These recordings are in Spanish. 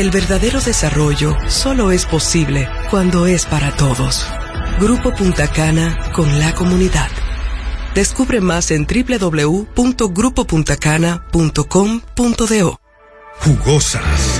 el verdadero desarrollo solo es posible cuando es para todos. Grupo Punta Cana con la comunidad. Descubre más en www.grupopuntacana.com.do. Jugosas,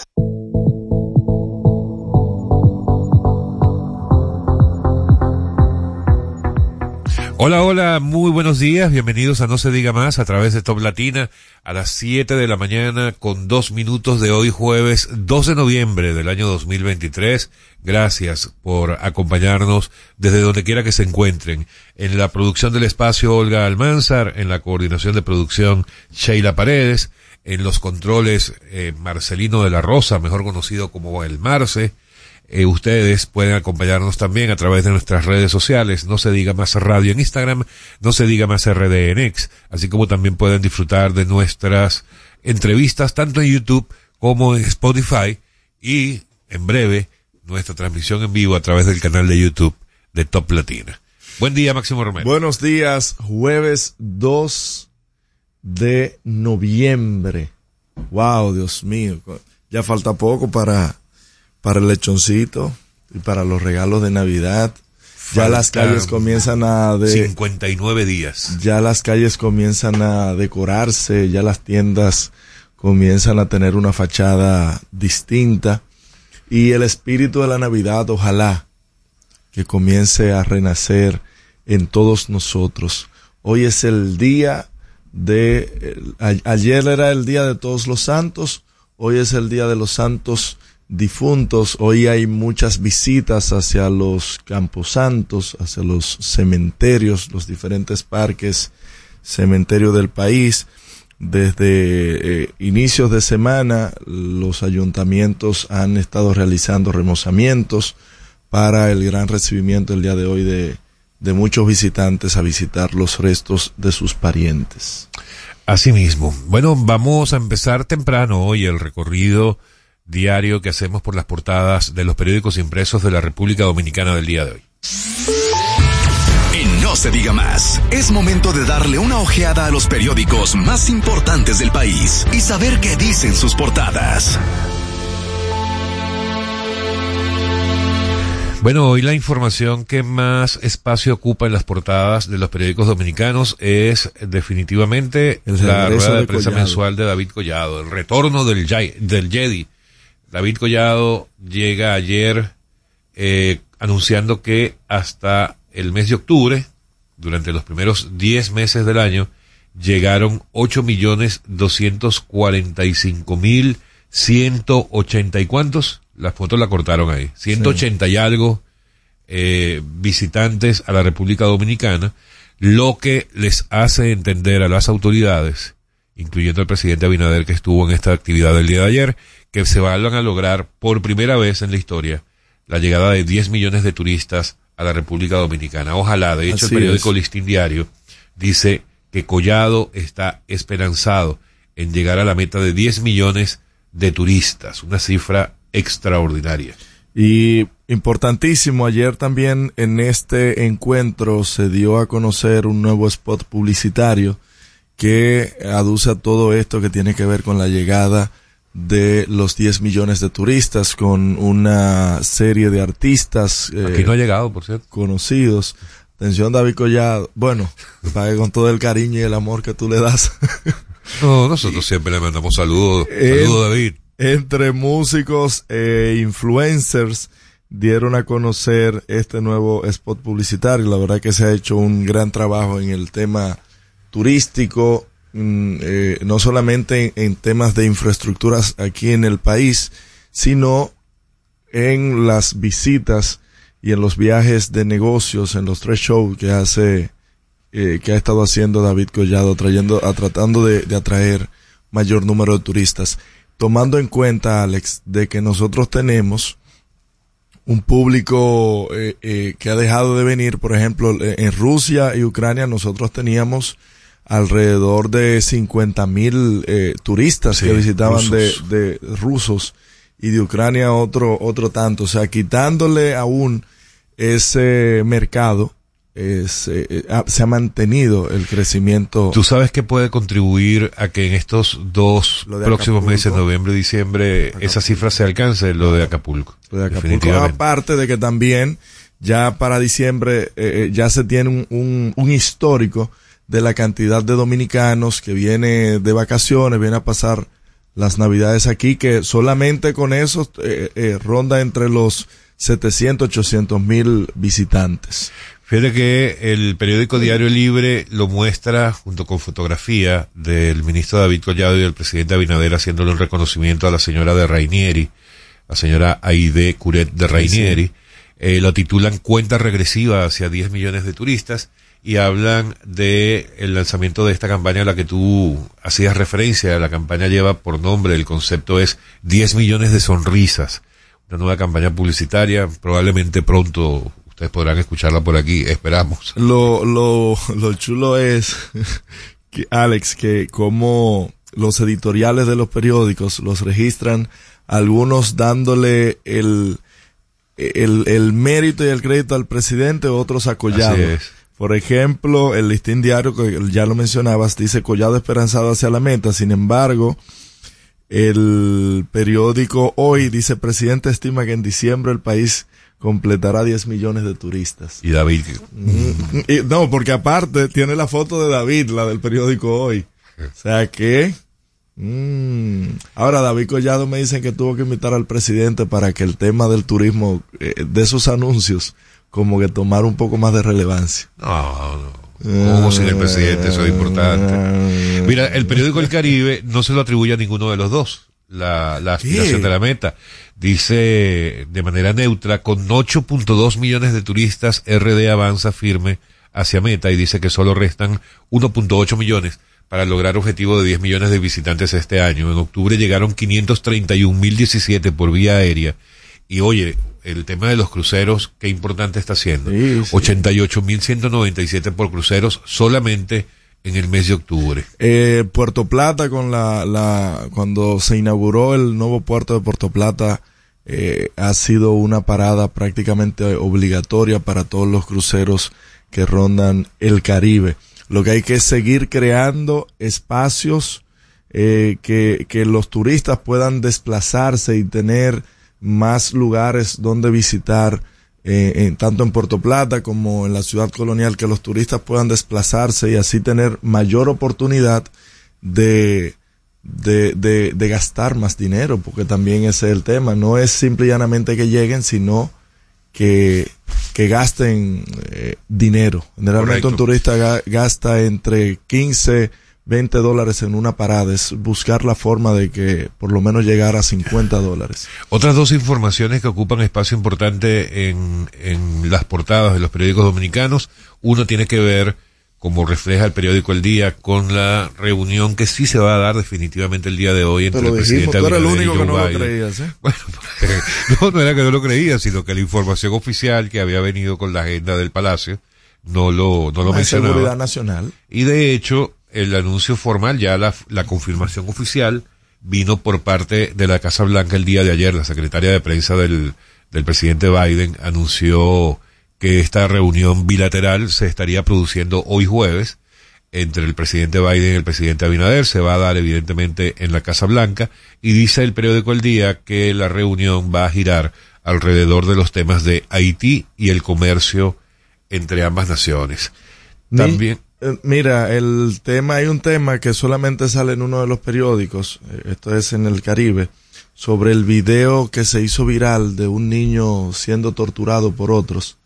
Hola, hola, muy buenos días, bienvenidos a No se diga más a través de Top Latina a las 7 de la mañana con dos minutos de hoy jueves 2 de noviembre del año 2023. Gracias por acompañarnos desde donde quiera que se encuentren. En la producción del espacio Olga Almanzar, en la coordinación de producción Sheila Paredes, en los controles eh, Marcelino de la Rosa, mejor conocido como el Marce, eh, ustedes pueden acompañarnos también a través de nuestras redes sociales, no se diga más radio en Instagram, no se diga más RD en X, así como también pueden disfrutar de nuestras entrevistas tanto en YouTube como en Spotify y en breve nuestra transmisión en vivo a través del canal de YouTube de Top Latina. Buen día, Máximo Romero. Buenos días, jueves 2 de noviembre. Wow, Dios mío, ya falta poco para para el lechoncito y para los regalos de Navidad. Ya las calles comienzan a de 59 días. Ya las calles comienzan a decorarse, ya las tiendas comienzan a tener una fachada distinta y el espíritu de la Navidad, ojalá que comience a renacer en todos nosotros. Hoy es el día de ayer era el día de todos los santos, hoy es el día de los santos difuntos. Hoy hay muchas visitas hacia los camposantos, hacia los cementerios, los diferentes parques, cementerio del país. Desde eh, inicios de semana, los ayuntamientos han estado realizando remozamientos para el gran recibimiento el día de hoy de, de muchos visitantes a visitar los restos de sus parientes. Asimismo. Bueno, vamos a empezar temprano hoy el recorrido diario que hacemos por las portadas de los periódicos impresos de la República Dominicana del día de hoy. Y no se diga más, es momento de darle una ojeada a los periódicos más importantes del país y saber qué dicen sus portadas. Bueno, hoy la información que más espacio ocupa en las portadas de los periódicos dominicanos es definitivamente la rueda de, prensa mensual de David Collado, el retorno del, del Jedi David Collado llega ayer eh, anunciando que hasta el mes de octubre, durante los primeros 10 meses del año, llegaron ocho millones doscientos cuarenta y cinco mil ciento ochenta y cuántos, las fotos la cortaron ahí, ciento ochenta y algo eh, visitantes a la República Dominicana, lo que les hace entender a las autoridades, incluyendo al presidente Abinader que estuvo en esta actividad del día de ayer, que se van a lograr por primera vez en la historia la llegada de 10 millones de turistas a la República Dominicana. Ojalá, de hecho, el periódico Listín Diario dice que Collado está esperanzado en llegar a la meta de 10 millones de turistas, una cifra extraordinaria. Y importantísimo, ayer también en este encuentro se dio a conocer un nuevo spot publicitario que aduce a todo esto que tiene que ver con la llegada de los 10 millones de turistas con una serie de artistas. Eh, Aquí no ha llegado, por cierto. Conocidos. Atención, David Collado. Bueno, pague con todo el cariño y el amor que tú le das. no, nosotros siempre le mandamos saludos. Saludos, David. Entre músicos e influencers dieron a conocer este nuevo spot publicitario. La verdad que se ha hecho un gran trabajo en el tema turístico, mm, eh, no solamente en, temas de infraestructuras aquí en el país, sino en las visitas y en los viajes de negocios, en los tres shows que hace, eh, que ha estado haciendo David Collado, trayendo, a, tratando de, de atraer mayor número de turistas. Tomando en cuenta, Alex, de que nosotros tenemos un público eh, eh, que ha dejado de venir, por ejemplo, en Rusia y Ucrania nosotros teníamos alrededor de 50 mil eh, turistas que visitaban de, de, rusos y de Ucrania otro, otro tanto. O sea, quitándole aún ese mercado, es, eh, eh, se ha mantenido el crecimiento. ¿Tú sabes que puede contribuir a que en estos dos próximos meses, noviembre y diciembre, esa cifra se alcance, lo de Acapulco? Lo de Acapulco, aparte de que también ya para diciembre eh, ya se tiene un, un, un, histórico de la cantidad de dominicanos que viene de vacaciones, viene a pasar las navidades aquí, que solamente con eso ronda entre los 700, 800 mil visitantes. Fíjate que el periódico Diario Libre lo muestra junto con fotografía del ministro David Collado y del presidente Abinader haciéndole un reconocimiento a la señora de Rainieri, la señora Aide Curet de Rainieri. Eh, lo titulan Cuenta regresiva hacia 10 millones de turistas y hablan de el lanzamiento de esta campaña a la que tú hacías referencia. La campaña lleva por nombre, el concepto es 10 millones de sonrisas. Una nueva campaña publicitaria, probablemente pronto podrán escucharla por aquí, esperamos. Lo, lo, lo chulo es, que, Alex, que como los editoriales de los periódicos los registran, algunos dándole el, el, el mérito y el crédito al presidente, otros a Collado. Por ejemplo, el listín diario, que ya lo mencionabas, dice Collado esperanzado hacia la meta. Sin embargo, el periódico Hoy dice, presidente estima que en diciembre el país completará 10 millones de turistas. ¿Y David? Mm, no, porque aparte tiene la foto de David, la del periódico hoy. O sea que... Mm, ahora David Collado me dicen que tuvo que invitar al presidente para que el tema del turismo, eh, de sus anuncios, como que tomara un poco más de relevancia. No, no. Como sin el presidente, eso es importante. Mira, el periódico El Caribe no se lo atribuye a ninguno de los dos, la, la aspiración de la meta dice de manera neutra, con 8.2 millones de turistas, RD avanza firme hacia meta y dice que solo restan 1.8 millones para lograr objetivo de 10 millones de visitantes este año. En octubre llegaron 531.017 por vía aérea. Y oye, el tema de los cruceros, qué importante está siendo. Sí, sí. 88.197 por cruceros solamente en el mes de octubre. Eh, Puerto Plata, con la, la, cuando se inauguró el nuevo puerto de Puerto Plata, eh, ha sido una parada prácticamente obligatoria para todos los cruceros que rondan el Caribe. Lo que hay que es seguir creando espacios eh, que, que los turistas puedan desplazarse y tener más lugares donde visitar, eh, en, tanto en Puerto Plata como en la ciudad colonial, que los turistas puedan desplazarse y así tener mayor oportunidad de, de, de, de, gastar más dinero, porque también ese es el tema. No es simple y llanamente que lleguen, sino que, que gasten eh, dinero. Generalmente un turista gasta entre 15, 20 dólares en una parada. Es buscar la forma de que por lo menos llegar a 50 dólares. Otras dos informaciones que ocupan espacio importante en, en las portadas de los periódicos dominicanos. Uno tiene que ver como refleja el periódico El Día, con la reunión que sí se va a dar definitivamente el día de hoy entre el presidente Abinader el único que no lo creías, ¿eh? Bueno, no, no era que no lo creía, sino que la información oficial que había venido con la agenda del Palacio no lo, no lo mencionaba. seguridad nacional. Y de hecho, el anuncio formal, ya la, la confirmación oficial, vino por parte de la Casa Blanca el día de ayer. La secretaria de prensa del, del presidente Biden anunció que esta reunión bilateral se estaría produciendo hoy jueves entre el presidente Biden y el presidente Abinader. Se va a dar evidentemente en la Casa Blanca y dice el periódico El Día que la reunión va a girar alrededor de los temas de Haití y el comercio entre ambas naciones. También. Eh, mira, el tema, hay un tema que solamente sale en uno de los periódicos, eh, esto es en el Caribe, sobre el video que se hizo viral de un niño siendo torturado por otros.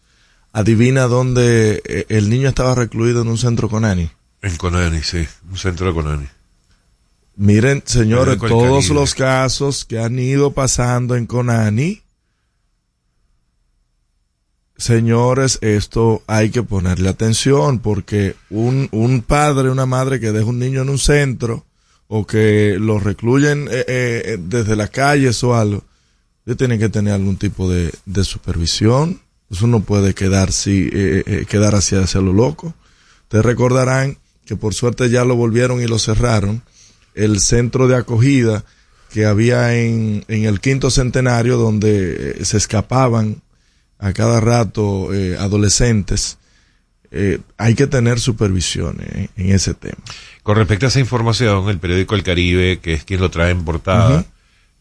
Adivina dónde eh, el niño estaba recluido en un centro Conani. En Conani, sí, un centro de Conani. Miren, señores, todos los casos que han ido pasando en Conani, señores, esto hay que ponerle atención porque un, un padre, una madre que deja un niño en un centro o que lo recluyen eh, eh, desde las calles o algo, tienen que tener algún tipo de, de supervisión. Eso no puede quedar, si, eh, quedar hacia, hacia lo loco. Ustedes recordarán que por suerte ya lo volvieron y lo cerraron. El centro de acogida que había en, en el quinto centenario donde se escapaban a cada rato eh, adolescentes, eh, hay que tener supervisión eh, en ese tema. Con respecto a esa información, el periódico El Caribe, que es quien lo trae en portada,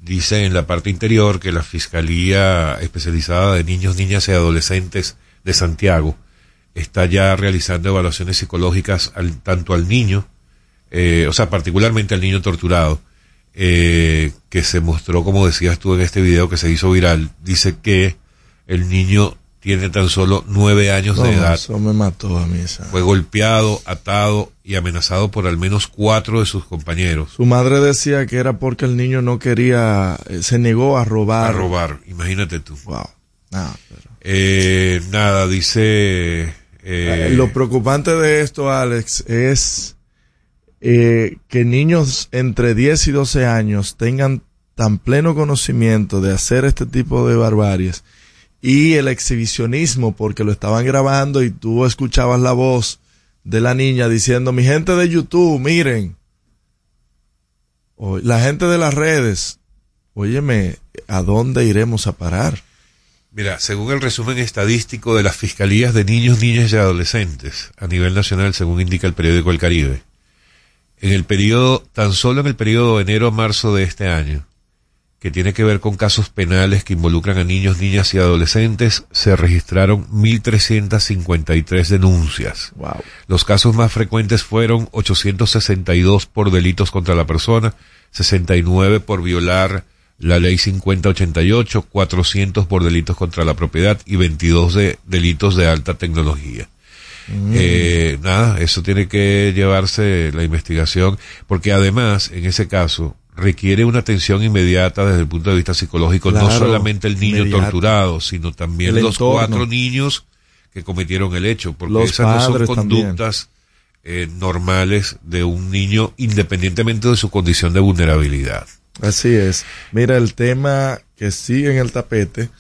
dice en la parte interior que la Fiscalía Especializada de Niños, Niñas y Adolescentes de Santiago está ya realizando evaluaciones psicológicas al, tanto al niño, o sea, particularmente al niño torturado, que se mostró, como decías tú en este video que se hizo viral, dice que el niño tiene tan solo nueve años de edad. Eso me mató a mí. Fue golpeado, atado y amenazado por al menos cuatro de sus compañeros. Su madre decía que era porque el niño no quería, eh, se negó a robar. A robar, imagínate tú. Wow. Eh, nada, dice... Eh, Lo preocupante de esto, Alex, es que niños entre 10 y 12 años tengan tan pleno conocimiento de hacer este tipo de barbaries y el exhibicionismo porque lo estaban grabando y tú escuchabas la voz de la niña diciendo, mi gente de YouTube, miren, la gente de las redes, óyeme, ¿a dónde iremos a parar? Mira, según el resumen estadístico de las fiscalías de niños, niñas y adolescentes a nivel nacional, según indica el periódico El Caribe, en el periodo, tan solo en el periodo de enero a marzo de este año, que tiene que ver con casos penales que involucran a niños, niñas y adolescentes, se registraron 1.353 denuncias. Wow. Los casos más frecuentes fueron 862 por delitos contra la persona, 69 por violar la ley 5088, 400 por delitos contra la propiedad y 22 de delitos de alta tecnología. Mm. Eh, nada, eso tiene que llevarse la investigación, porque además, en ese caso, requiere una atención inmediata desde el punto de vista psicológico, no solamente el niño torturado, sino también los cuatro niños que cometieron el hecho, porque esas no son conductas eh, normales de un niño independientemente de su condición de vulnerabilidad. Así es. Mira, el tema que sigue en el tapete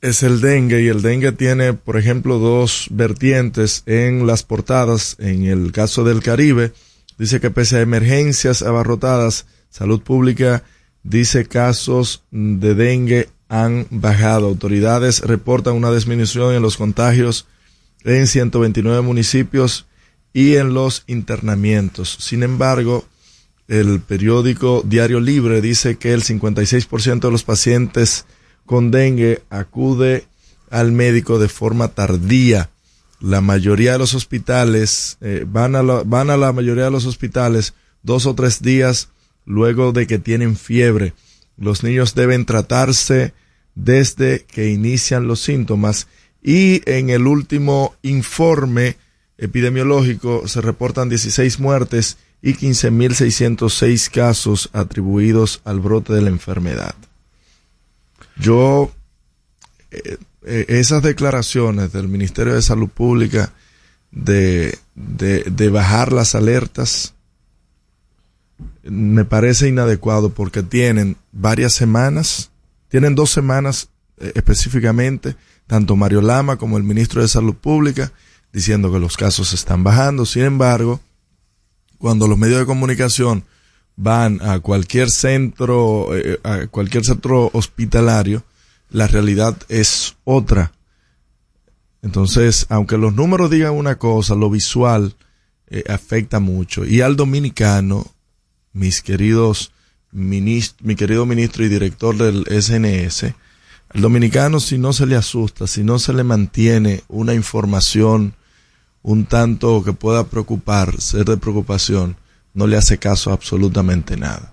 es el dengue y el dengue tiene, por ejemplo, dos vertientes en las portadas. En el caso del Caribe, dice que pese a emergencias abarrotadas, Salud Pública dice casos de dengue han bajado. Autoridades reportan una disminución en los contagios en 129 municipios y en los internamientos. Sin embargo, el periódico Diario Libre dice que el 56% de los pacientes con dengue acude al médico de forma tardía. La mayoría de los hospitales eh, van, a van a la mayoría de los hospitales dos o tres días luego de que tienen fiebre. Los niños deben tratarse desde que inician los síntomas y en el último informe epidemiológico se reportan 16 muertes y 15.606 casos atribuidos al brote de la enfermedad. Yo, eh, eh, esas declaraciones del Ministerio de Salud Pública de, de, de bajar las alertas, me parece inadecuado porque tienen varias semanas, tienen dos semanas eh, específicamente, tanto Mario Lama como el ministro de Salud Pública, diciendo que los casos están bajando. Sin embargo, cuando los medios de comunicación van a cualquier centro, eh, a cualquier centro hospitalario, la realidad es otra. Entonces, aunque los números digan una cosa, lo visual eh, afecta mucho. Y al dominicano, mis queridos mi querido ministro y director del SNS, el dominicano si no se le asusta, si no se le mantiene una información un tanto que pueda preocupar, ser de preocupación, no le hace caso absolutamente nada.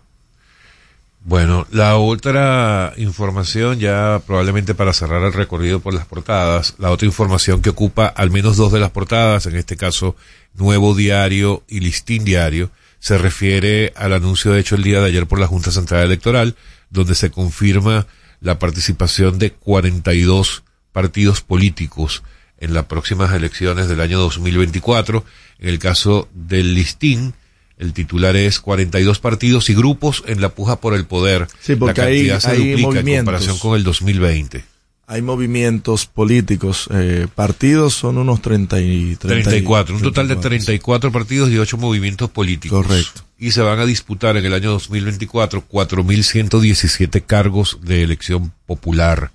Bueno, la otra información, ya probablemente para cerrar el recorrido por las portadas, la otra información que ocupa al menos dos de las portadas, en este caso Nuevo Diario y Listín Diario, se refiere al anuncio hecho el día de ayer por la Junta Central Electoral, donde se confirma la participación de 42 partidos políticos en las próximas elecciones del año 2024. En el caso del listín, el titular es 42 partidos y grupos en la puja por el poder. Sí, porque la cantidad se duplica en comparación con el 2020. Hay movimientos políticos, eh, partidos son unos 30 y, 34, un total de 34 partidos y 8 movimientos políticos. Correcto. Y se van a disputar en el año 2024 4.117 cargos de elección popular.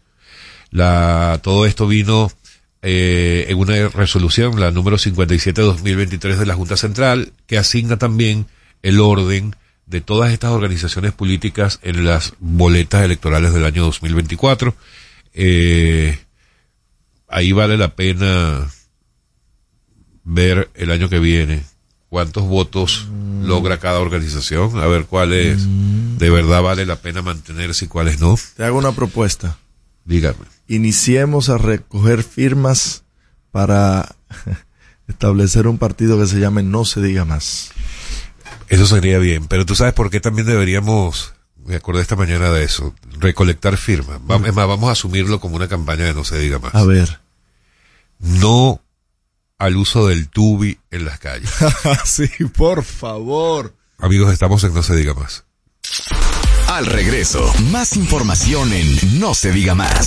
La, todo esto vino eh, en una resolución, la número 57-2023 de la Junta Central, que asigna también el orden de todas estas organizaciones políticas en las boletas electorales del año 2024. Eh, ahí vale la pena ver el año que viene cuántos votos mm. logra cada organización, a ver cuáles mm. de verdad vale la pena mantenerse y cuáles no. Te hago una propuesta. Dígame iniciemos a recoger firmas para establecer un partido que se llame No se diga más. Eso sería bien, pero tú sabes por qué también deberíamos, me acordé esta mañana de eso, recolectar firmas. Vamos, es más, vamos a asumirlo como una campaña de No se diga más. A ver. No al uso del tubi en las calles. sí, por favor. Amigos, estamos en No se diga más. Al regreso, más información en No se diga más.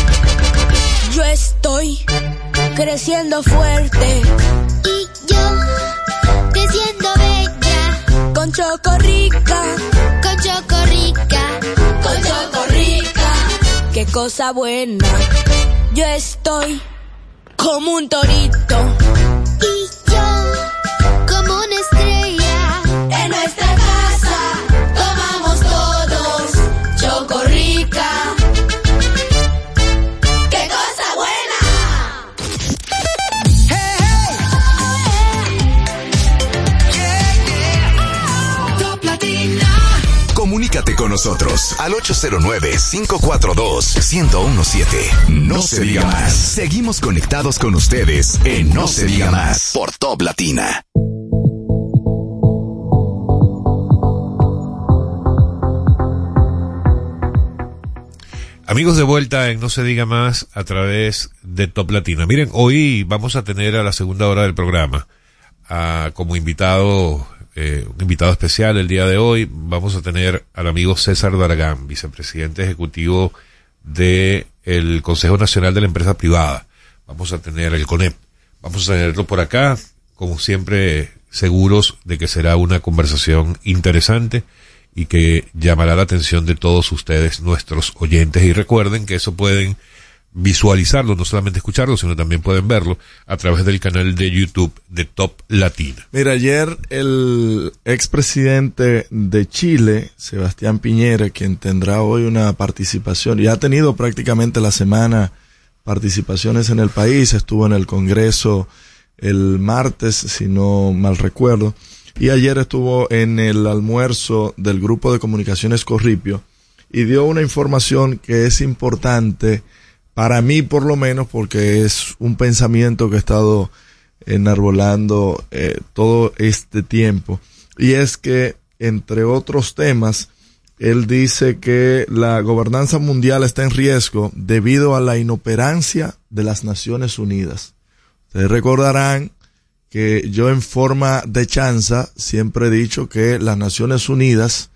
Estoy creciendo fuerte. Y yo creciendo bella. Con Chocorrica. Con Chocorrica. Con Chocorrica. Qué cosa buena. Yo estoy como un torito. Y yo como una estrella. Con nosotros al 809-542-1017. No, se diga más. Seguimos conectados con ustedes en No se diga más por Top Latina. Amigos de vuelta en No se diga más a través de Top Latina. Miren, hoy vamos a tener a la segunda hora del programa a, como invitado, eh, un invitado especial el día de hoy. Vamos a tener al amigo César Daragán, vicepresidente ejecutivo del el Consejo Nacional de la Empresa Privada. Vamos a tener el CONEP. Vamos a tenerlo por acá, como siempre, seguros de que será una conversación interesante y que llamará la atención de todos ustedes, nuestros oyentes. Y recuerden que eso pueden visualizarlo, no solamente escucharlo, sino también pueden verlo a través del canal de YouTube de Top Latina. Mira, ayer el expresidente de Chile, Sebastián Piñera, quien tendrá hoy una participación, y ha tenido prácticamente la semana participaciones en el país, estuvo en el Congreso el martes, si no mal recuerdo, y ayer estuvo en el almuerzo del grupo de comunicaciones Corripio y dio una información que es importante para mí por lo menos porque es un pensamiento que he estado enarbolando eh, todo este tiempo y es que entre otros temas él dice que la gobernanza mundial está en riesgo debido a la inoperancia de las Naciones Unidas. Ustedes recordarán que yo en forma de chanza siempre he dicho que las Naciones Unidas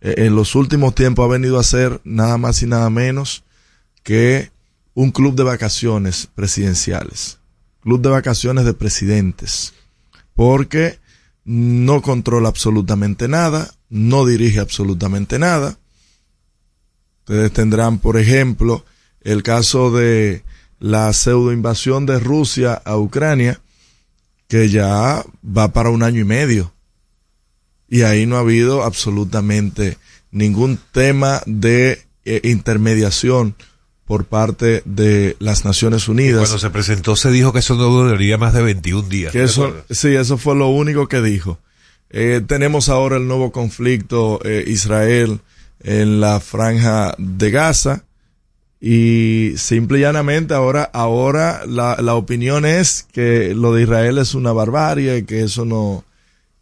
eh, en los últimos tiempos ha venido a ser nada más y nada menos que un club de vacaciones presidenciales, club de vacaciones de presidentes, porque no controla absolutamente nada, no dirige absolutamente nada. Ustedes tendrán, por ejemplo, el caso de la pseudo invasión de Rusia a Ucrania, que ya va para un año y medio. Y ahí no ha habido absolutamente ningún tema de eh, intermediación por parte de las Naciones Unidas. cuando se presentó se dijo que eso no duraría más de 21 días. Que eso, sí, eso fue lo único que dijo. Eh, tenemos ahora el nuevo conflicto eh, Israel en la franja de Gaza y simple y llanamente ahora, ahora la, la opinión es que lo de Israel es una barbarie, que eso no,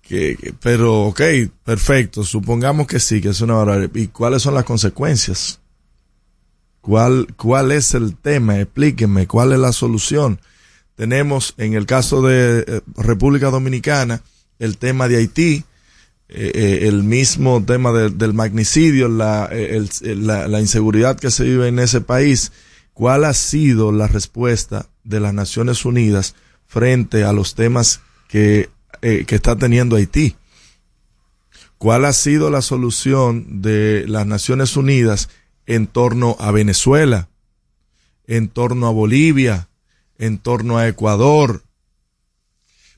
que, que, pero ok, perfecto, supongamos que sí, que es una barbarie. ¿Y cuáles son las consecuencias? ¿Cuál, ¿Cuál es el tema? Explíquenme, ¿cuál es la solución? Tenemos en el caso de eh, República Dominicana el tema de Haití, eh, eh, el mismo tema de, del magnicidio, la, la, inseguridad que se vive en ese país. ¿Cuál ha sido la respuesta de las Naciones Unidas frente a los temas que, que está teniendo Haití? ¿Cuál ha sido la solución de las Naciones Unidas en torno a Venezuela, en torno a Bolivia, en torno a Ecuador,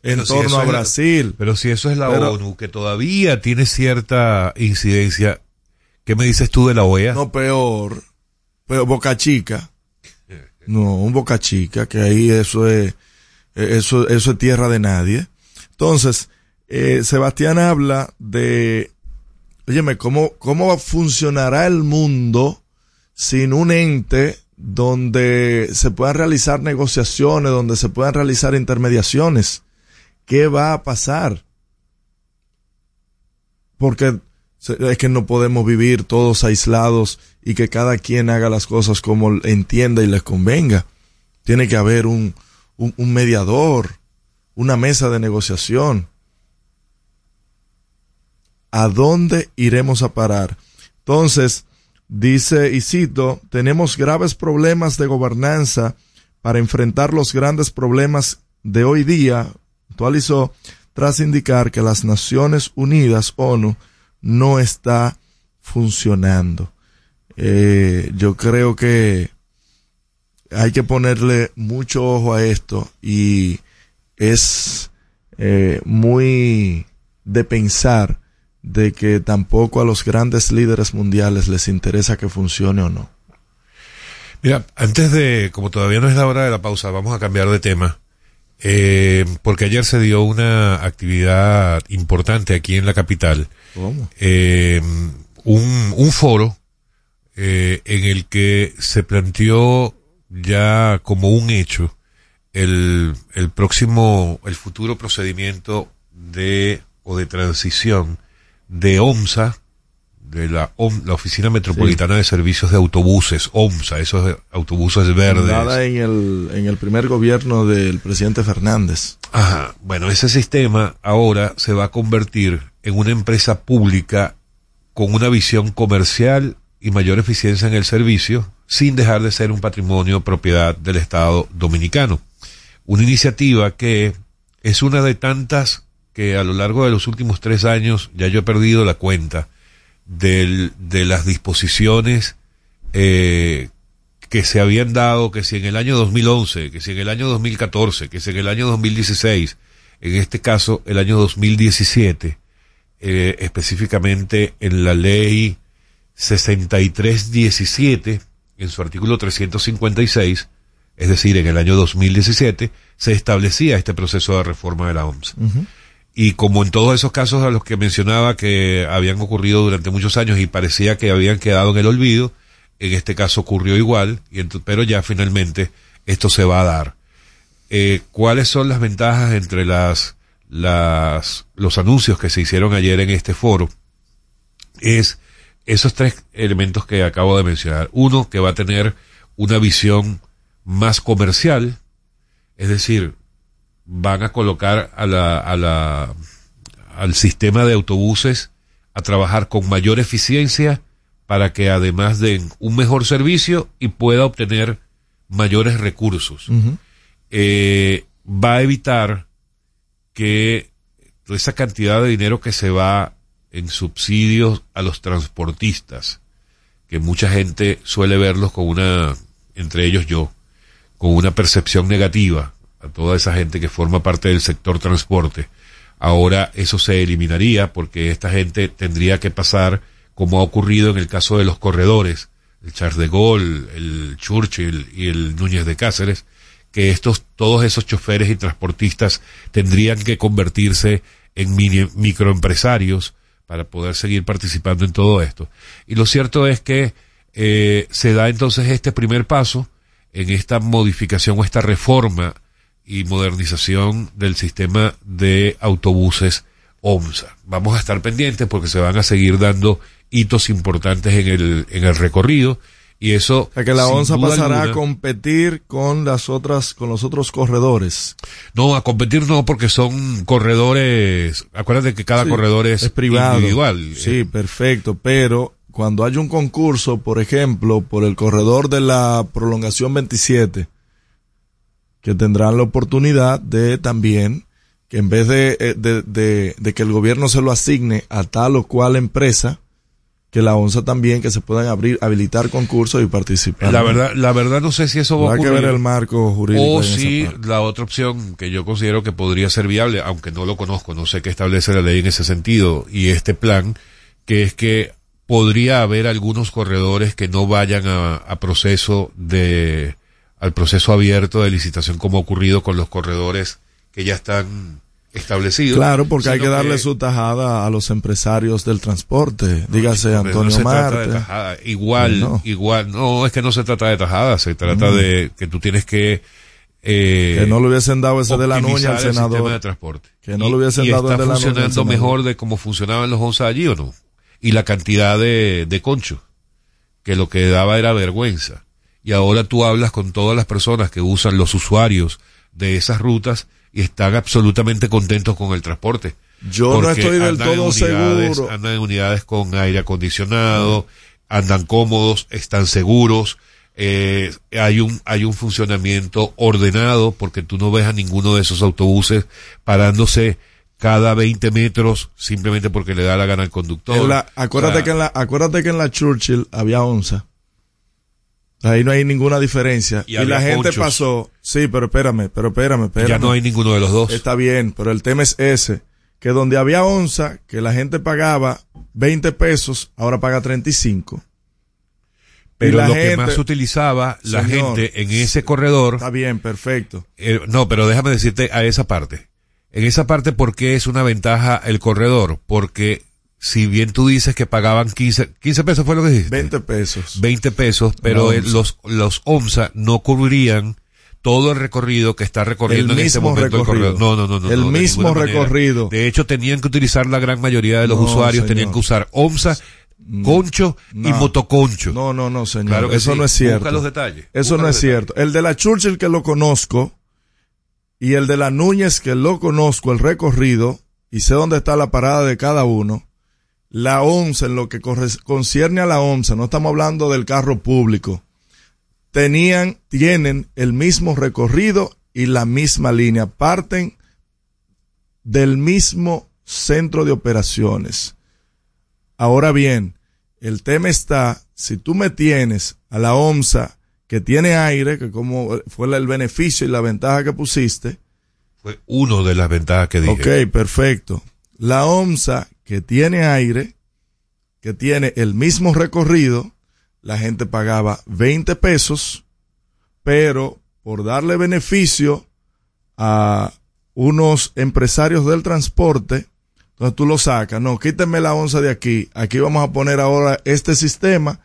en pero torno si a Brasil. Es, pero si eso es la pero, ONU, que todavía tiene cierta incidencia, ¿qué me dices tú de la OEA? No, peor, peor Boca Chica. No, un Boca Chica, que ahí eso es, eso, eso es tierra de nadie. Entonces, eh, Sebastián habla de Óyeme, ¿cómo, ¿cómo funcionará el mundo sin un ente donde se puedan realizar negociaciones, donde se puedan realizar intermediaciones? ¿Qué va a pasar? Porque es que no podemos vivir todos aislados y que cada quien haga las cosas como entienda y les convenga. Tiene que haber un, un, un mediador, una mesa de negociación. ¿A dónde iremos a parar? Entonces, dice y cito, tenemos graves problemas de gobernanza para enfrentar los grandes problemas de hoy día, actualizó tras indicar que las Naciones Unidas, ONU, no está funcionando. Eh, yo creo que hay que ponerle mucho ojo a esto y es eh, muy de pensar de que tampoco a los grandes líderes mundiales les interesa que funcione o no. Mira, antes de, como todavía no es la hora de la pausa, vamos a cambiar de tema. Eh, porque ayer se dio una actividad importante aquí en la capital. ¿Cómo? Eh, un, un foro eh, en el que se planteó ya como un hecho el, el próximo, el futuro procedimiento de o de transición de OMSA, de la, OM, la Oficina Metropolitana sí. de Servicios de Autobuses, OMSA, esos autobuses verdes. Nada en el, en el primer gobierno del presidente Fernández. Ajá. Bueno, ese sistema ahora se va a convertir en una empresa pública con una visión comercial y mayor eficiencia en el servicio, sin dejar de ser un patrimonio propiedad del Estado dominicano. Una iniciativa que es una de tantas que a lo largo de los últimos tres años ya yo he perdido la cuenta del, de las disposiciones eh, que se habían dado, que si en el año 2011, que si en el año 2014, que si en el año 2016, en este caso el año 2017, eh, específicamente en la ley 6317, en su artículo 356, es decir, en el año 2017, se establecía este proceso de reforma de la OMS. Y como en todos esos casos a los que mencionaba que habían ocurrido durante muchos años y parecía que habían quedado en el olvido, en este caso ocurrió igual, y pero ya finalmente esto se va a dar. Eh, ¿Cuáles son las ventajas entre las, las, los anuncios que se hicieron ayer en este foro? Es esos tres elementos que acabo de mencionar. Uno, que va a tener una visión más comercial, es decir, van a colocar a la, a la, al sistema de autobuses a trabajar con mayor eficiencia para que además den un mejor servicio y pueda obtener mayores recursos. Eh, va a evitar que toda esa cantidad de dinero que se va en subsidios a los transportistas, que mucha gente suele verlos con una, entre ellos yo, con una percepción negativa a toda esa gente que forma parte del sector transporte. Ahora eso se eliminaría porque esta gente tendría que pasar, como ha ocurrido en el caso de los corredores, el Charles de Gaulle, el Churchill y el Núñez de Cáceres, que estos, todos esos choferes y transportistas tendrían que convertirse en microempresarios para poder seguir participando en todo esto. Y lo cierto es que eh, se da entonces este primer paso en esta modificación o esta reforma y modernización del sistema de autobuses OMSA. Vamos a estar pendientes porque se van a seguir dando hitos importantes en el, en el recorrido y eso o sea que la ONSA pasará a competir con las otras con los otros corredores. No a competir no porque son corredores acuérdate que cada corredor es, privado. individual. Sí perfecto pero cuando hay un concurso por ejemplo por el corredor de la prolongación 27 que tendrán la oportunidad de también que en vez de, eh, de, de, de que el gobierno se lo asigne a tal o cual empresa que la ONSA también, que se puedan abrir, habilitar concursos y participar. La verdad, la verdad no sé si eso va a ocurrir. que ver el marco jurídico. O si la otra opción que yo considero que podría ser viable, aunque no lo conozco, no sé qué establece la ley en ese sentido, y este plan, que es que podría haber algunos corredores que no vayan a, a proceso de, al proceso abierto de licitación como ha ocurrido con los corredores que ya están establecido. Claro, porque hay que darle su tajada a los empresarios del transporte. Dígase Antonio no Marte. Igual, igual, no, es que no se trata de tajada, se trata de que tú tienes que eh, que no le hubiesen dado ese de la nuña al senador. De transporte. Que no le hubiesen dado está funcionando mejor de cómo funcionaban los 11 allí o no. Y la cantidad de, de concho, que lo que daba era vergüenza. Y ahora tú hablas con todas las personas que usan los usuarios de esas rutas y están absolutamente contentos con el transporte. Yo no estoy del todo seguro. Andan en unidades con aire acondicionado, andan cómodos, están seguros, eh, hay un hay un funcionamiento ordenado porque tú no ves a ninguno de esos autobuses parándose cada 20 metros simplemente porque le da la gana al conductor. acuérdate que en la acuérdate que en la Churchill había onza. Ahí no hay ninguna diferencia. Y, la gente pasó. Sí, pero espérame, pero espérame, espérame. Ya no hay ninguno de los dos. Está bien, pero el tema es ese. Que donde había onza, que la gente pagaba 20 pesos, ahora paga 35. Pero lo que más utilizaba la gente en ese corredor. Está bien, perfecto. Eh, no, pero déjame decirte a esa parte. En esa parte, ¿por qué es una ventaja el corredor? Porque si bien tú dices que pagaban 15, 15 pesos fue lo que dijiste. 20 pesos. 20 pesos, pero los, los OMSA no cubrirían todo el recorrido que está recorriendo en este momento el corredor. No, no, no, no. El mismo recorrido. De hecho, tenían que utilizar la gran mayoría de los usuarios, tenían que usar OMSA, mm, concho y motoconcho. No, no, no, señor. Claro eso no es cierto. Busca los detalles. Eso no es cierto. El de la Churchill que lo conozco y el de la Núñez que lo conozco, el recorrido, y sé dónde está la parada de cada uno la OMSA, en lo que concierne a la OMSA, no estamos hablando del carro público, tenían, tienen el mismo recorrido y la misma línea, parten del mismo centro de operaciones. Ahora bien, el tema está, si tú me tienes a la OMSA que tiene aire, que como fue el beneficio y la ventaja que pusiste. Fue uno de las ventajas que dije. Ok, perfecto. La OMSA que tiene aire, que tiene el mismo recorrido, la gente pagaba 20 pesos, pero por darle beneficio a unos empresarios del transporte, entonces tú lo sacas, no, quítenme la onza de aquí, aquí vamos a poner ahora este sistema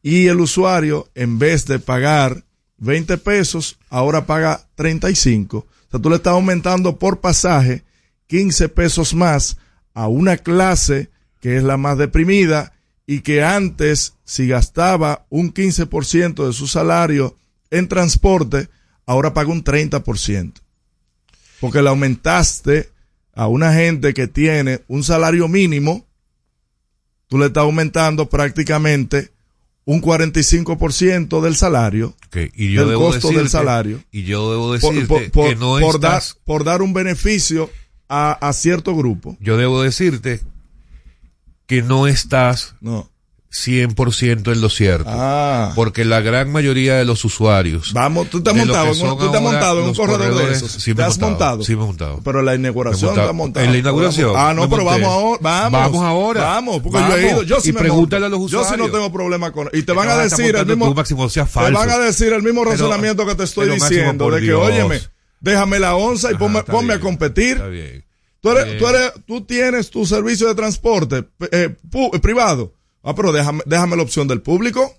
y el usuario, en vez de pagar 20 pesos, ahora paga 35. O sea, tú le estás aumentando por pasaje 15 pesos más a una clase que es la más deprimida y que antes, si gastaba un 15% de su salario en transporte, ahora paga un 30%. Porque le aumentaste a una gente que tiene un salario mínimo, tú le estás aumentando prácticamente un 45% del salario, Okay, y yo del debo costo del salario, Y yo debo decirte por- por- que no por dar, por dar un beneficio a, a cierto grupo. yo debo decirte que no estás No. 100% en lo cierto. Ah. Porque la gran mayoría de los usuarios. Vamos, tú te has de lo montado, en tú te has ahora montado en un corredor de esos. sí ¿Te has montado? Sí me he montado. Pero en la inauguración has montado. En la inauguración. Ah, no, pero monté. vamos ahora. Vamos. Vamos ahora. Vamos, porque Vamos. yo he ido. Yo sí Y me pregúntale monto. a los Yo sí no usuarios. tengo problema con. Y te van a decir el mismo. tú, Máximo, sea Te van a decir el mismo Pero- razonamiento que te estoy Máximo, diciendo. De que, Dios. óyeme, déjame la onza y Ajá, ponme, ponme a competir. Está bien. Tú, eres, tú, eres, tú tienes tu servicio de transporte eh, pu- privado. Ah, pero déjame, déjame la opción del público.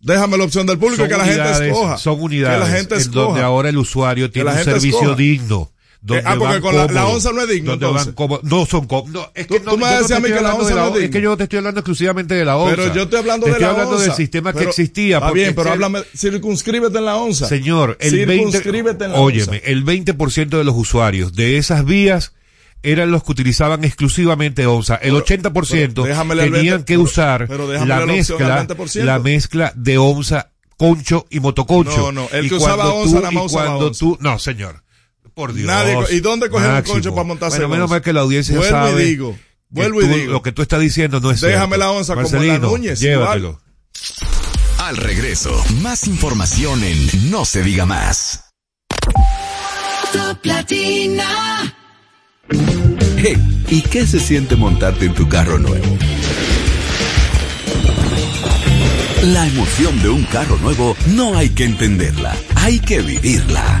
Déjame la opción del público que la gente escoja. Son unidades Que la gente en donde ahora el usuario tiene un servicio escoja. digno. Donde ah, porque van con la- la onza no es digno, donde van cómodos. No son cómodos. No, es que Tú- no, tú me no decías te a mí que la onza la no es onza. Es que digna. yo no te estoy hablando exclusivamente de la onza. Pero yo estoy hablando Te de estoy la hablando onza. del sistema que Pero- existía. Está bien, pero háblame, circunscríbete en la onza. Señor, el 20, Circunscríbete en la óyeme, onza. el 20% de los usuarios de esas vías eran los que utilizaban exclusivamente onza. El Pero- 80% pero tenían 20, que usar la la mezcla, 20%. la mezcla de onza, concho y motoconcho. No, no, el Y que usaba onza tú- más y usaba cuando onza. tú, no, señor. Por Dios. Nadie ¿y dónde coger un concho para montarse Bueno, en menos mal que la audiencia Vuelvo y sabe digo, que vuelvo y tú- digo. Lo que tú estás diciendo no es Déjame cierto. la onza como la Marcelino, Núñez, Llévatelo. Al regreso, más información en No se diga más. Top Latina. Hey, ¿y qué se siente montarte en tu carro nuevo? La emoción de un carro nuevo no hay que entenderla, hay que vivirla.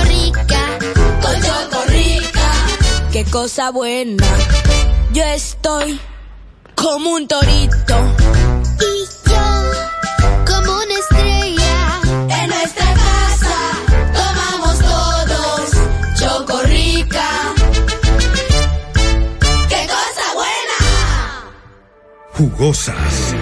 Cosa buena. Yo estoy como un torito Y yo, como una estrella, en nuestra casa. Tomamos todos Chocorrica. Qué cosa buena. Jugosas,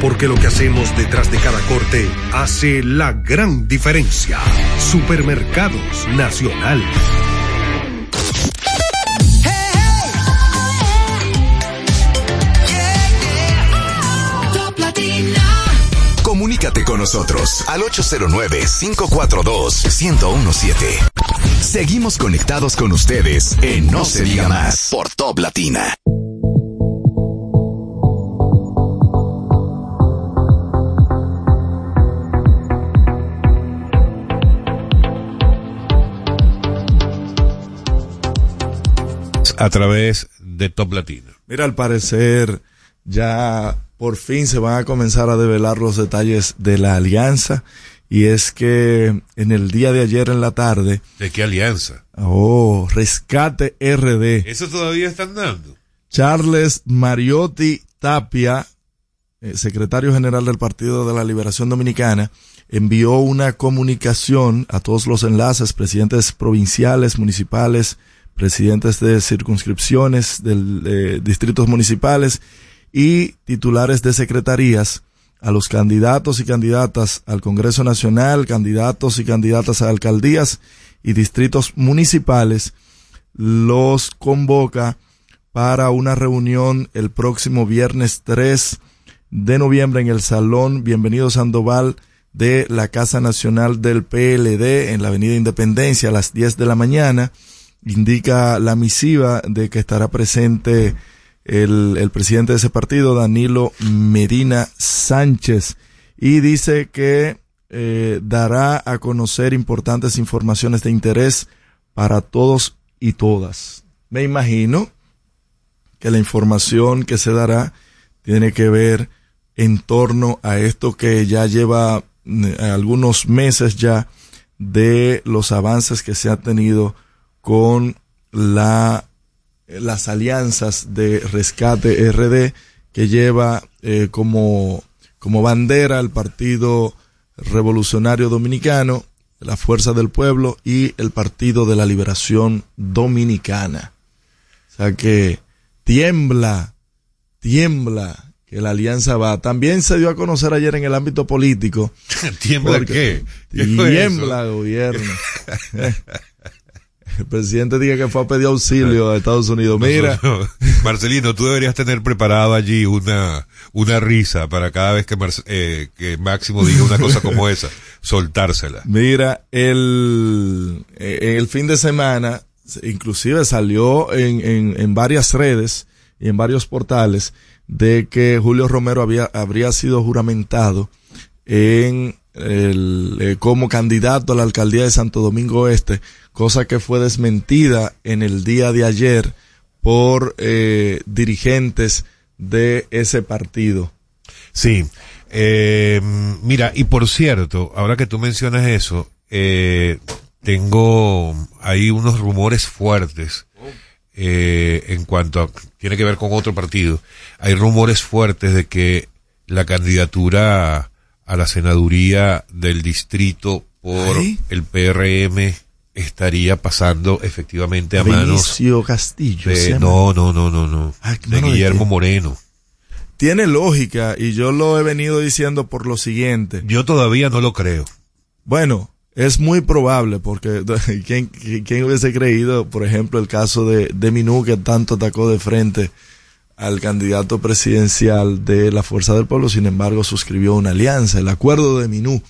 Porque lo que hacemos detrás de cada corte hace la gran diferencia. Supermercados Nacional. Comunícate con nosotros al 809-542-1017. Seguimos conectados con ustedes en No se diga más por Top Latina. A través de Top Latino. Mira, al parecer ya por fin se van a comenzar a develar los detalles de la alianza Y es que en el día de ayer en la tarde. ¿De qué alianza? Oh, Rescate RD. ¿Eso todavía están dando? Charles Mariotti Tapia, eh, secretario general del Partido de la Liberación Dominicana, envió una comunicación a todos los enlaces, presidentes provinciales, municipales, presidentes de circunscripciones, de distritos municipales y titulares de secretarías a los candidatos y candidatas al Congreso Nacional, candidatos y candidatas a alcaldías y distritos municipales, los convoca para una reunión el próximo viernes 3 de noviembre en el Salón Bienvenido Sandoval de la Casa Nacional del PLD en la Avenida Independencia a las 10 de la mañana. Indica la misiva de que estará presente el, el presidente de ese partido, Danilo Medina Sánchez, y dice que eh, dará a conocer importantes informaciones de interés para todos y todas. Me imagino que la información que se dará tiene que ver en torno a esto que ya lleva eh, algunos meses ya de los avances que se ha tenido con la las alianzas de rescate RD que lleva eh, como, como bandera el Partido Revolucionario Dominicano, la Fuerza del Pueblo y el Partido de la Liberación Dominicana. O sea que tiembla, tiembla que la alianza va. También se dio a conocer ayer en el ámbito político. ¿Tiembla qué? Tiembla gobierno. el presidente diga que fue a pedir auxilio a Estados Unidos. Mira. Marcelino, tú deberías tener preparado allí una, una risa para cada vez que, eh, que Máximo diga una cosa como esa, soltársela. Mira, el, eh, el fin de semana, inclusive salió en, en, en varias redes y en varios portales de que Julio Romero había, habría sido juramentado en eh, como candidato a la alcaldía de Santo Domingo Este, cosa que fue desmentida en el día de ayer por eh, dirigentes de ese partido. Sí. Eh, mira, y por cierto, ahora que tú mencionas eso, eh, tengo ahí unos rumores fuertes en cuanto a, tiene que ver con otro partido. Hay rumores fuertes de que la candidatura a la senaduría del distrito por el PRM estaría pasando efectivamente a manos Castillo. De, no, no, no, no, no. de Guillermo Moreno. Tiene lógica y yo lo he venido diciendo por lo siguiente. Yo todavía no lo creo. Bueno, es muy probable porque ¿quién, quién hubiese creído, por ejemplo, el caso de, de Minú que tanto atacó de frente al candidato presidencial de la Fuerza del Pueblo, sin embargo suscribió una alianza, el acuerdo de Minú.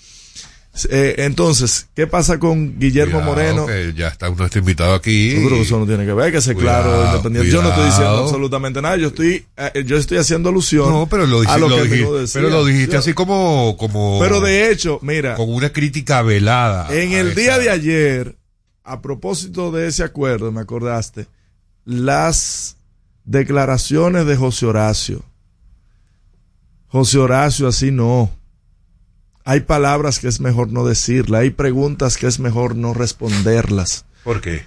Eh, entonces, ¿qué pasa con Guillermo Moreno? ya está uno está invitado aquí. Yo creo que eso no tiene que ver, que ser claro, independiente. Yo no estoy diciendo absolutamente nada, yo estoy, eh, yo estoy haciendo alusión no, pero lo, a lo, que dijiste, Pero lo dijiste así como, como. Pero de hecho, mira. Con una crítica velada. En el día de ayer, a propósito de ese acuerdo, me acordaste, las declaraciones de José Horacio. José Horacio, así no. Hay palabras que es mejor no decirlas, hay preguntas que es mejor no responderlas. ¿Por qué?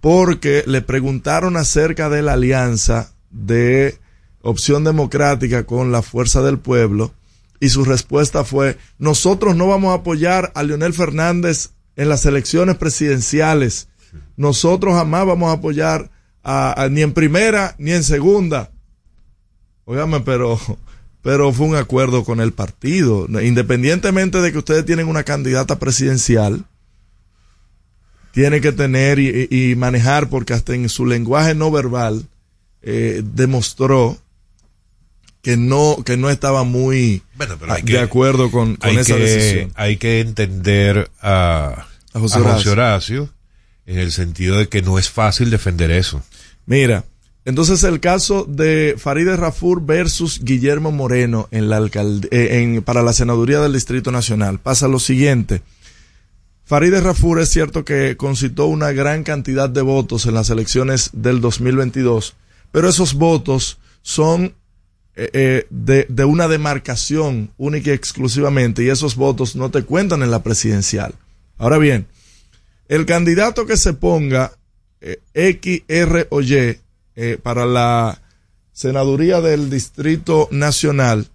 Porque le preguntaron acerca de la alianza de opción democrática con la fuerza del pueblo y su respuesta fue, nosotros no vamos a apoyar a Leonel Fernández en las elecciones presidenciales. Nosotros jamás vamos a apoyar a, ni en primera ni en segunda. Óigame, pero pero fue un acuerdo con el partido. Independientemente de que ustedes tienen una candidata presidencial, tiene que tener y, manejar, porque hasta en su lenguaje no verbal eh, demostró que no, que no estaba muy de acuerdo con, esa decisión. Hay que entender a, a José Horacio en el sentido de que no es fácil defender eso. Mira, entonces el caso de Farideh Rafur versus Guillermo Moreno en la eh, en, para la senaduría del Distrito Nacional pasa lo siguiente. Farideh Rafur es cierto que concitó una gran cantidad de votos en las elecciones del 2022, pero esos votos son eh, eh, de, de una demarcación única y exclusivamente y esos votos no te cuentan en la presidencial. Ahora bien, el candidato que se ponga eh, eh, para la senaduría del Distrito Nacional,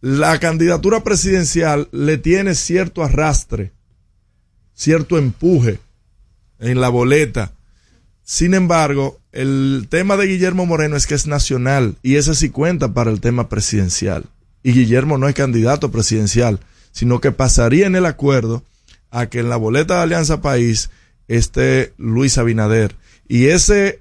la candidatura presidencial le tiene cierto arrastre, cierto empuje en la boleta. Sin embargo, el tema de Guillermo Moreno es que es nacional y ese sí cuenta para el tema presidencial. Y Guillermo no es candidato presidencial, sino que pasaría en el acuerdo a que en la boleta de Alianza País esté Luis Abinader. Y ese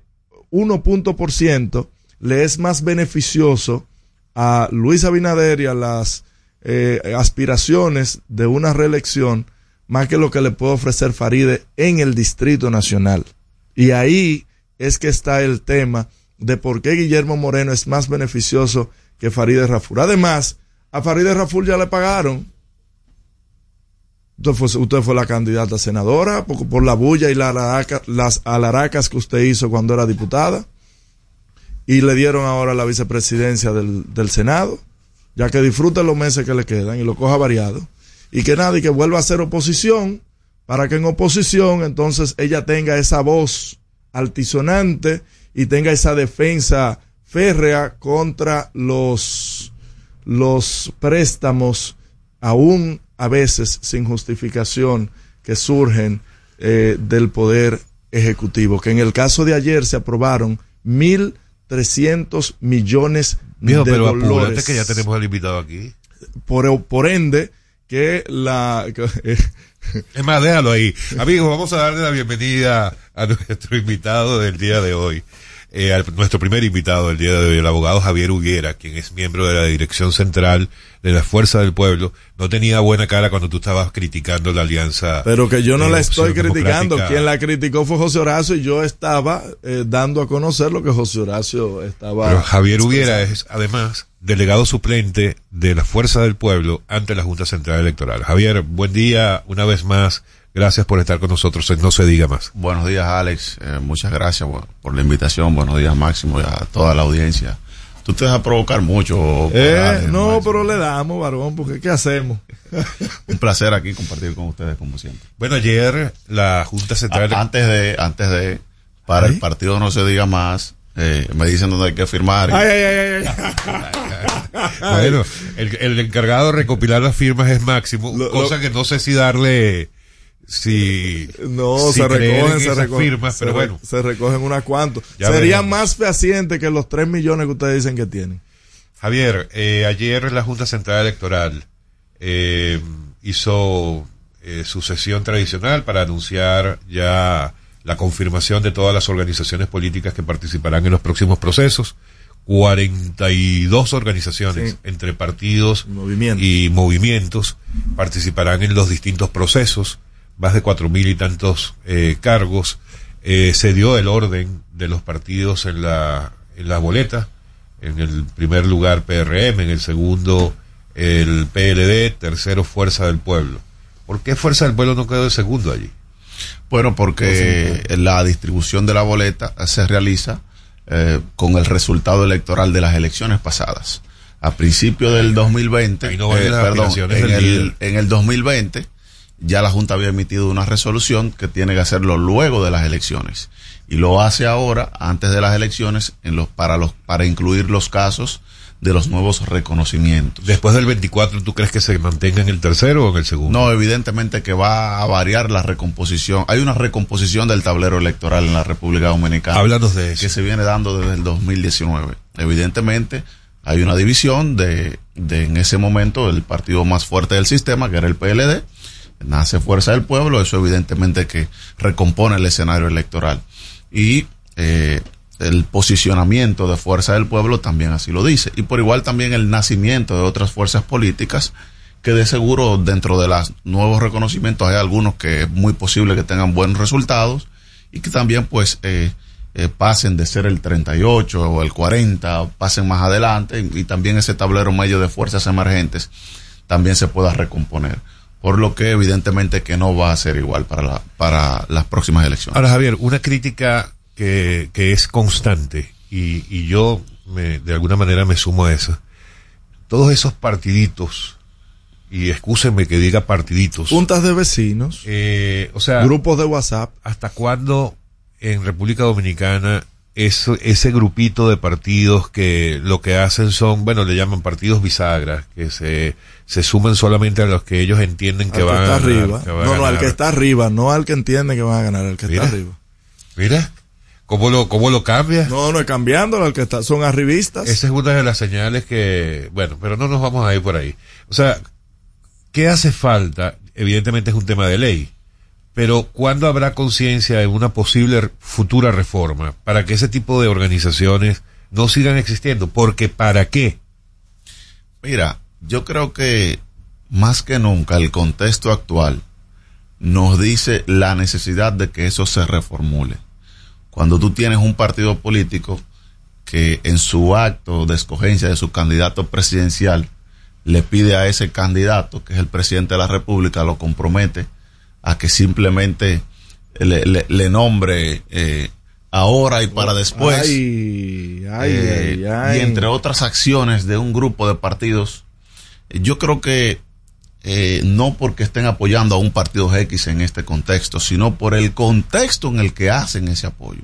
1 punto por ciento le es más beneficioso a Luis Abinader y a las eh, aspiraciones de una reelección más que lo que le puede ofrecer Faride en el Distrito Nacional. Y ahí es que está el tema de por qué Guillermo Moreno es más beneficioso que Faride Raful. Además, a Faride Raful ya le pagaron. Usted fue, usted fue la candidata senadora por, la bulla y la las alaracas que usted hizo cuando era diputada. Y le dieron ahora la vicepresidencia del, del Senado. Ya que disfrute los meses que le quedan y lo coja variado. Y que nadie que vuelva a ser oposición para que en oposición entonces ella tenga esa voz altisonante y tenga esa defensa férrea contra los, los préstamos, aún a veces sin justificación, que surgen eh, del poder ejecutivo. Que en el caso de ayer se aprobaron mil trescientos millones Mijo, de pero dólares. que ya tenemos al invitado aquí. Por, por ende, que la... Es más, déjalo ahí. Amigos, vamos a darle la bienvenida a nuestro invitado del día de hoy. Eh, a nuestro primer invitado del día de hoy, el abogado Javier Huguera, quien es miembro de la Dirección Central de la Fuerza del Pueblo. No tenía buena cara cuando tú estabas criticando la alianza. Pero que yo no la estoy criticando. Quien la criticó fue José Horacio y yo estaba eh, dando a conocer lo que José Horacio estaba. Pero Javier Huguera es, además, delegado suplente de la Fuerza del Pueblo ante la Junta Central Electoral. Javier, buen día una vez más. Gracias por estar con nosotros. en No se diga más. Buenos días, Alex. Eh, muchas gracias por la invitación. Buenos días, Máximo, y a toda la audiencia. Tú te vas a provocar mucho. Eh, Alex, no, Máximo. pero le damos, varón, porque ¿qué hacemos? Un placer aquí compartir con ustedes, como siempre. Bueno, ayer la Junta Central. A- antes de, antes de, para el partido no se diga más, eh, me dicen dónde hay que firmar. Ay, ay, ay, ay, ay. Bueno, el, el encargado de recopilar las firmas es Máximo, Lo- cosa lo- que no sé si darle, si, No, si se recogen, en se recogen. firmas, se pero bueno. Se recogen unas cuantas. Serían más fehacientes que los 3 millones que ustedes dicen que tienen. Javier, eh, ayer la Junta Central Electoral eh, hizo eh, su sesión tradicional para anunciar ya la confirmación de todas las organizaciones políticas que participarán en los próximos procesos. 42 organizaciones Sí. entre partidos y movimientos participarán en los distintos procesos, más de cuatro mil y tantos eh, cargos. Eh, se dio el orden de los partidos en la, en la boleta. En el primer lugar PRM, en el segundo el PLD, tercero Fuerza del Pueblo. ¿Por qué Fuerza del Pueblo no quedó de segundo allí? Bueno, porque la distribución de la boleta se realiza eh, con el resultado electoral de las elecciones pasadas. A principio del 2020, Ahí no eh, perdón, en el, en el 2020 ya la Junta había emitido una resolución que tiene que hacerlo luego de las elecciones y lo hace ahora antes de las elecciones en los para los para incluir los casos de los nuevos reconocimientos. Después del 24, ¿tú crees que se mantenga en el tercero o en el segundo? No, evidentemente que va a variar la recomposición. Hay una recomposición del tablero electoral en la República Dominicana. Háblanos de eso. Que se viene dando desde el 2019. Evidentemente hay una división de, de en ese momento el partido más fuerte del sistema, que era el PLD. Nace Fuerza del Pueblo, eso evidentemente que recompone el escenario electoral. Y eh, el posicionamiento de Fuerza del Pueblo también así lo dice. Y por igual también el nacimiento de otras fuerzas políticas que de seguro dentro de los nuevos reconocimientos hay algunos que es muy posible que tengan buenos resultados y que también pues eh, eh, pasen de ser el 38 o el 40, pasen más adelante y, y también ese tablero medio de fuerzas emergentes también se pueda recomponer. Por lo que evidentemente que no va a ser igual para, la, para las próximas elecciones. Ahora, Javier, una crítica que, que es constante y, y yo me, de alguna manera me sumo a eso. Todos esos partiditos, y excúsenme que diga partiditos. Juntas de vecinos. Eh, o sea. Grupos de WhatsApp. ¿Hasta cuándo en República Dominicana eso, ese grupito de partidos que lo que hacen son, bueno, le llaman partidos bisagras, que se, se suman solamente a los que ellos entienden que Al van a ganar, arriba. que van a No, no, al que está arriba, no al que entiende que van a ganar, al que Mira. está arriba. Mira, ¿cómo lo, cómo lo cambia? No, no es cambiándolo, al que está, son arribistas. Esa es una de las señales que, bueno, pero no nos vamos a ir por ahí. O sea, ¿qué hace falta? Evidentemente es un tema de ley. Pero ¿cuándo habrá conciencia en una posible futura reforma para que ese tipo de organizaciones no sigan existiendo? Porque ¿para qué? Mira, yo creo que más que nunca el contexto actual nos dice la necesidad de que eso se reformule. Cuando tú tienes un partido político que en su acto de escogencia de su candidato presidencial le pide a ese candidato, que es el presidente de la República, lo compromete a que simplemente le, le- le nombre eh, ahora y para después. Ay, ay, Eh, ay. Y entre otras acciones de un grupo de partidos, eh, yo creo que eh, no porque estén apoyando a un partido X en este contexto, sino por el contexto en el que hacen ese apoyo.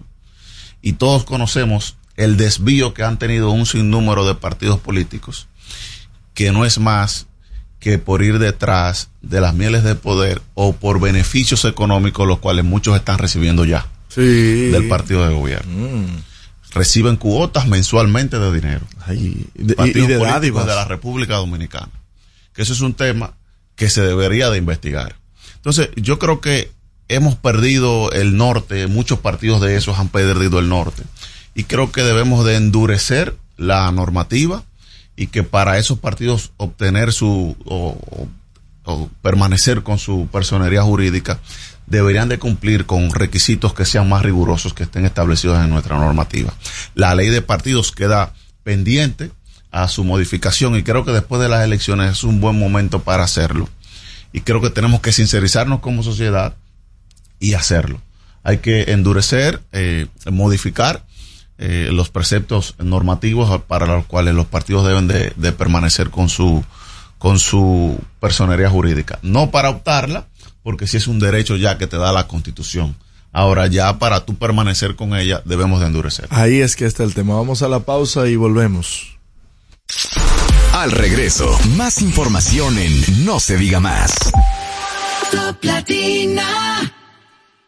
Y todos conocemos el desvío que han tenido un sinnúmero de partidos políticos, que no es más que por ir detrás de las mieles de poder o por beneficios económicos, los cuales muchos están recibiendo ya Sí. del partido de gobierno. Mm. Reciben cuotas mensualmente de dinero. Ay, de, y- Partidos y de dádivas. de la República Dominicana. Que eso es un tema que se debería de investigar. Entonces, yo creo que hemos perdido el norte, muchos partidos de esos han perdido el norte. Y creo que debemos de endurecer la normativa y que para esos partidos obtener su o, permanecer con su personería jurídica deberían de cumplir con requisitos que sean más rigurosos que estén establecidos en nuestra normativa. La ley de partidos queda pendiente a su modificación y creo que después de las elecciones es un buen momento para hacerlo. Y creo que tenemos que sincerizarnos como sociedad y hacerlo. Hay que endurecer, eh, modificar eh, los preceptos normativos para los cuales los partidos deben de, de permanecer con su con su personería jurídica. No para optarla, porque si es un derecho ya que te da la Constitución. Ahora ya para tú permanecer con ella debemos de endurecer. Ahí es que está el tema. Vamos a la pausa y volvemos. Al regreso, más información en No se diga más. Top Latina.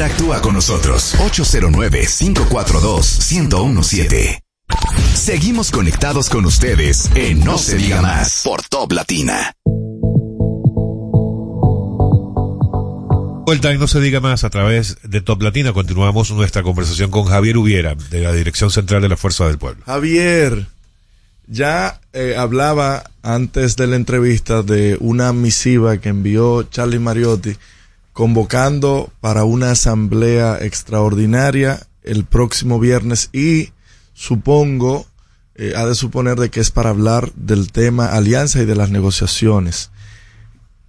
Interactúa con nosotros 809-542-1017. Seguimos conectados con ustedes en No se diga más por Top Latina. Vuelta y no se diga más a través de Top Latina. Continuamos nuestra conversación con Javier Ubiera, de la Dirección Central de la Fuerza del Pueblo. Javier, ya eh, hablaba antes de la entrevista de una misiva que envió Charlie Mariotti convocando para una asamblea extraordinaria el próximo viernes y supongo, eh, ha de suponer de que es para hablar del tema alianza y de las negociaciones.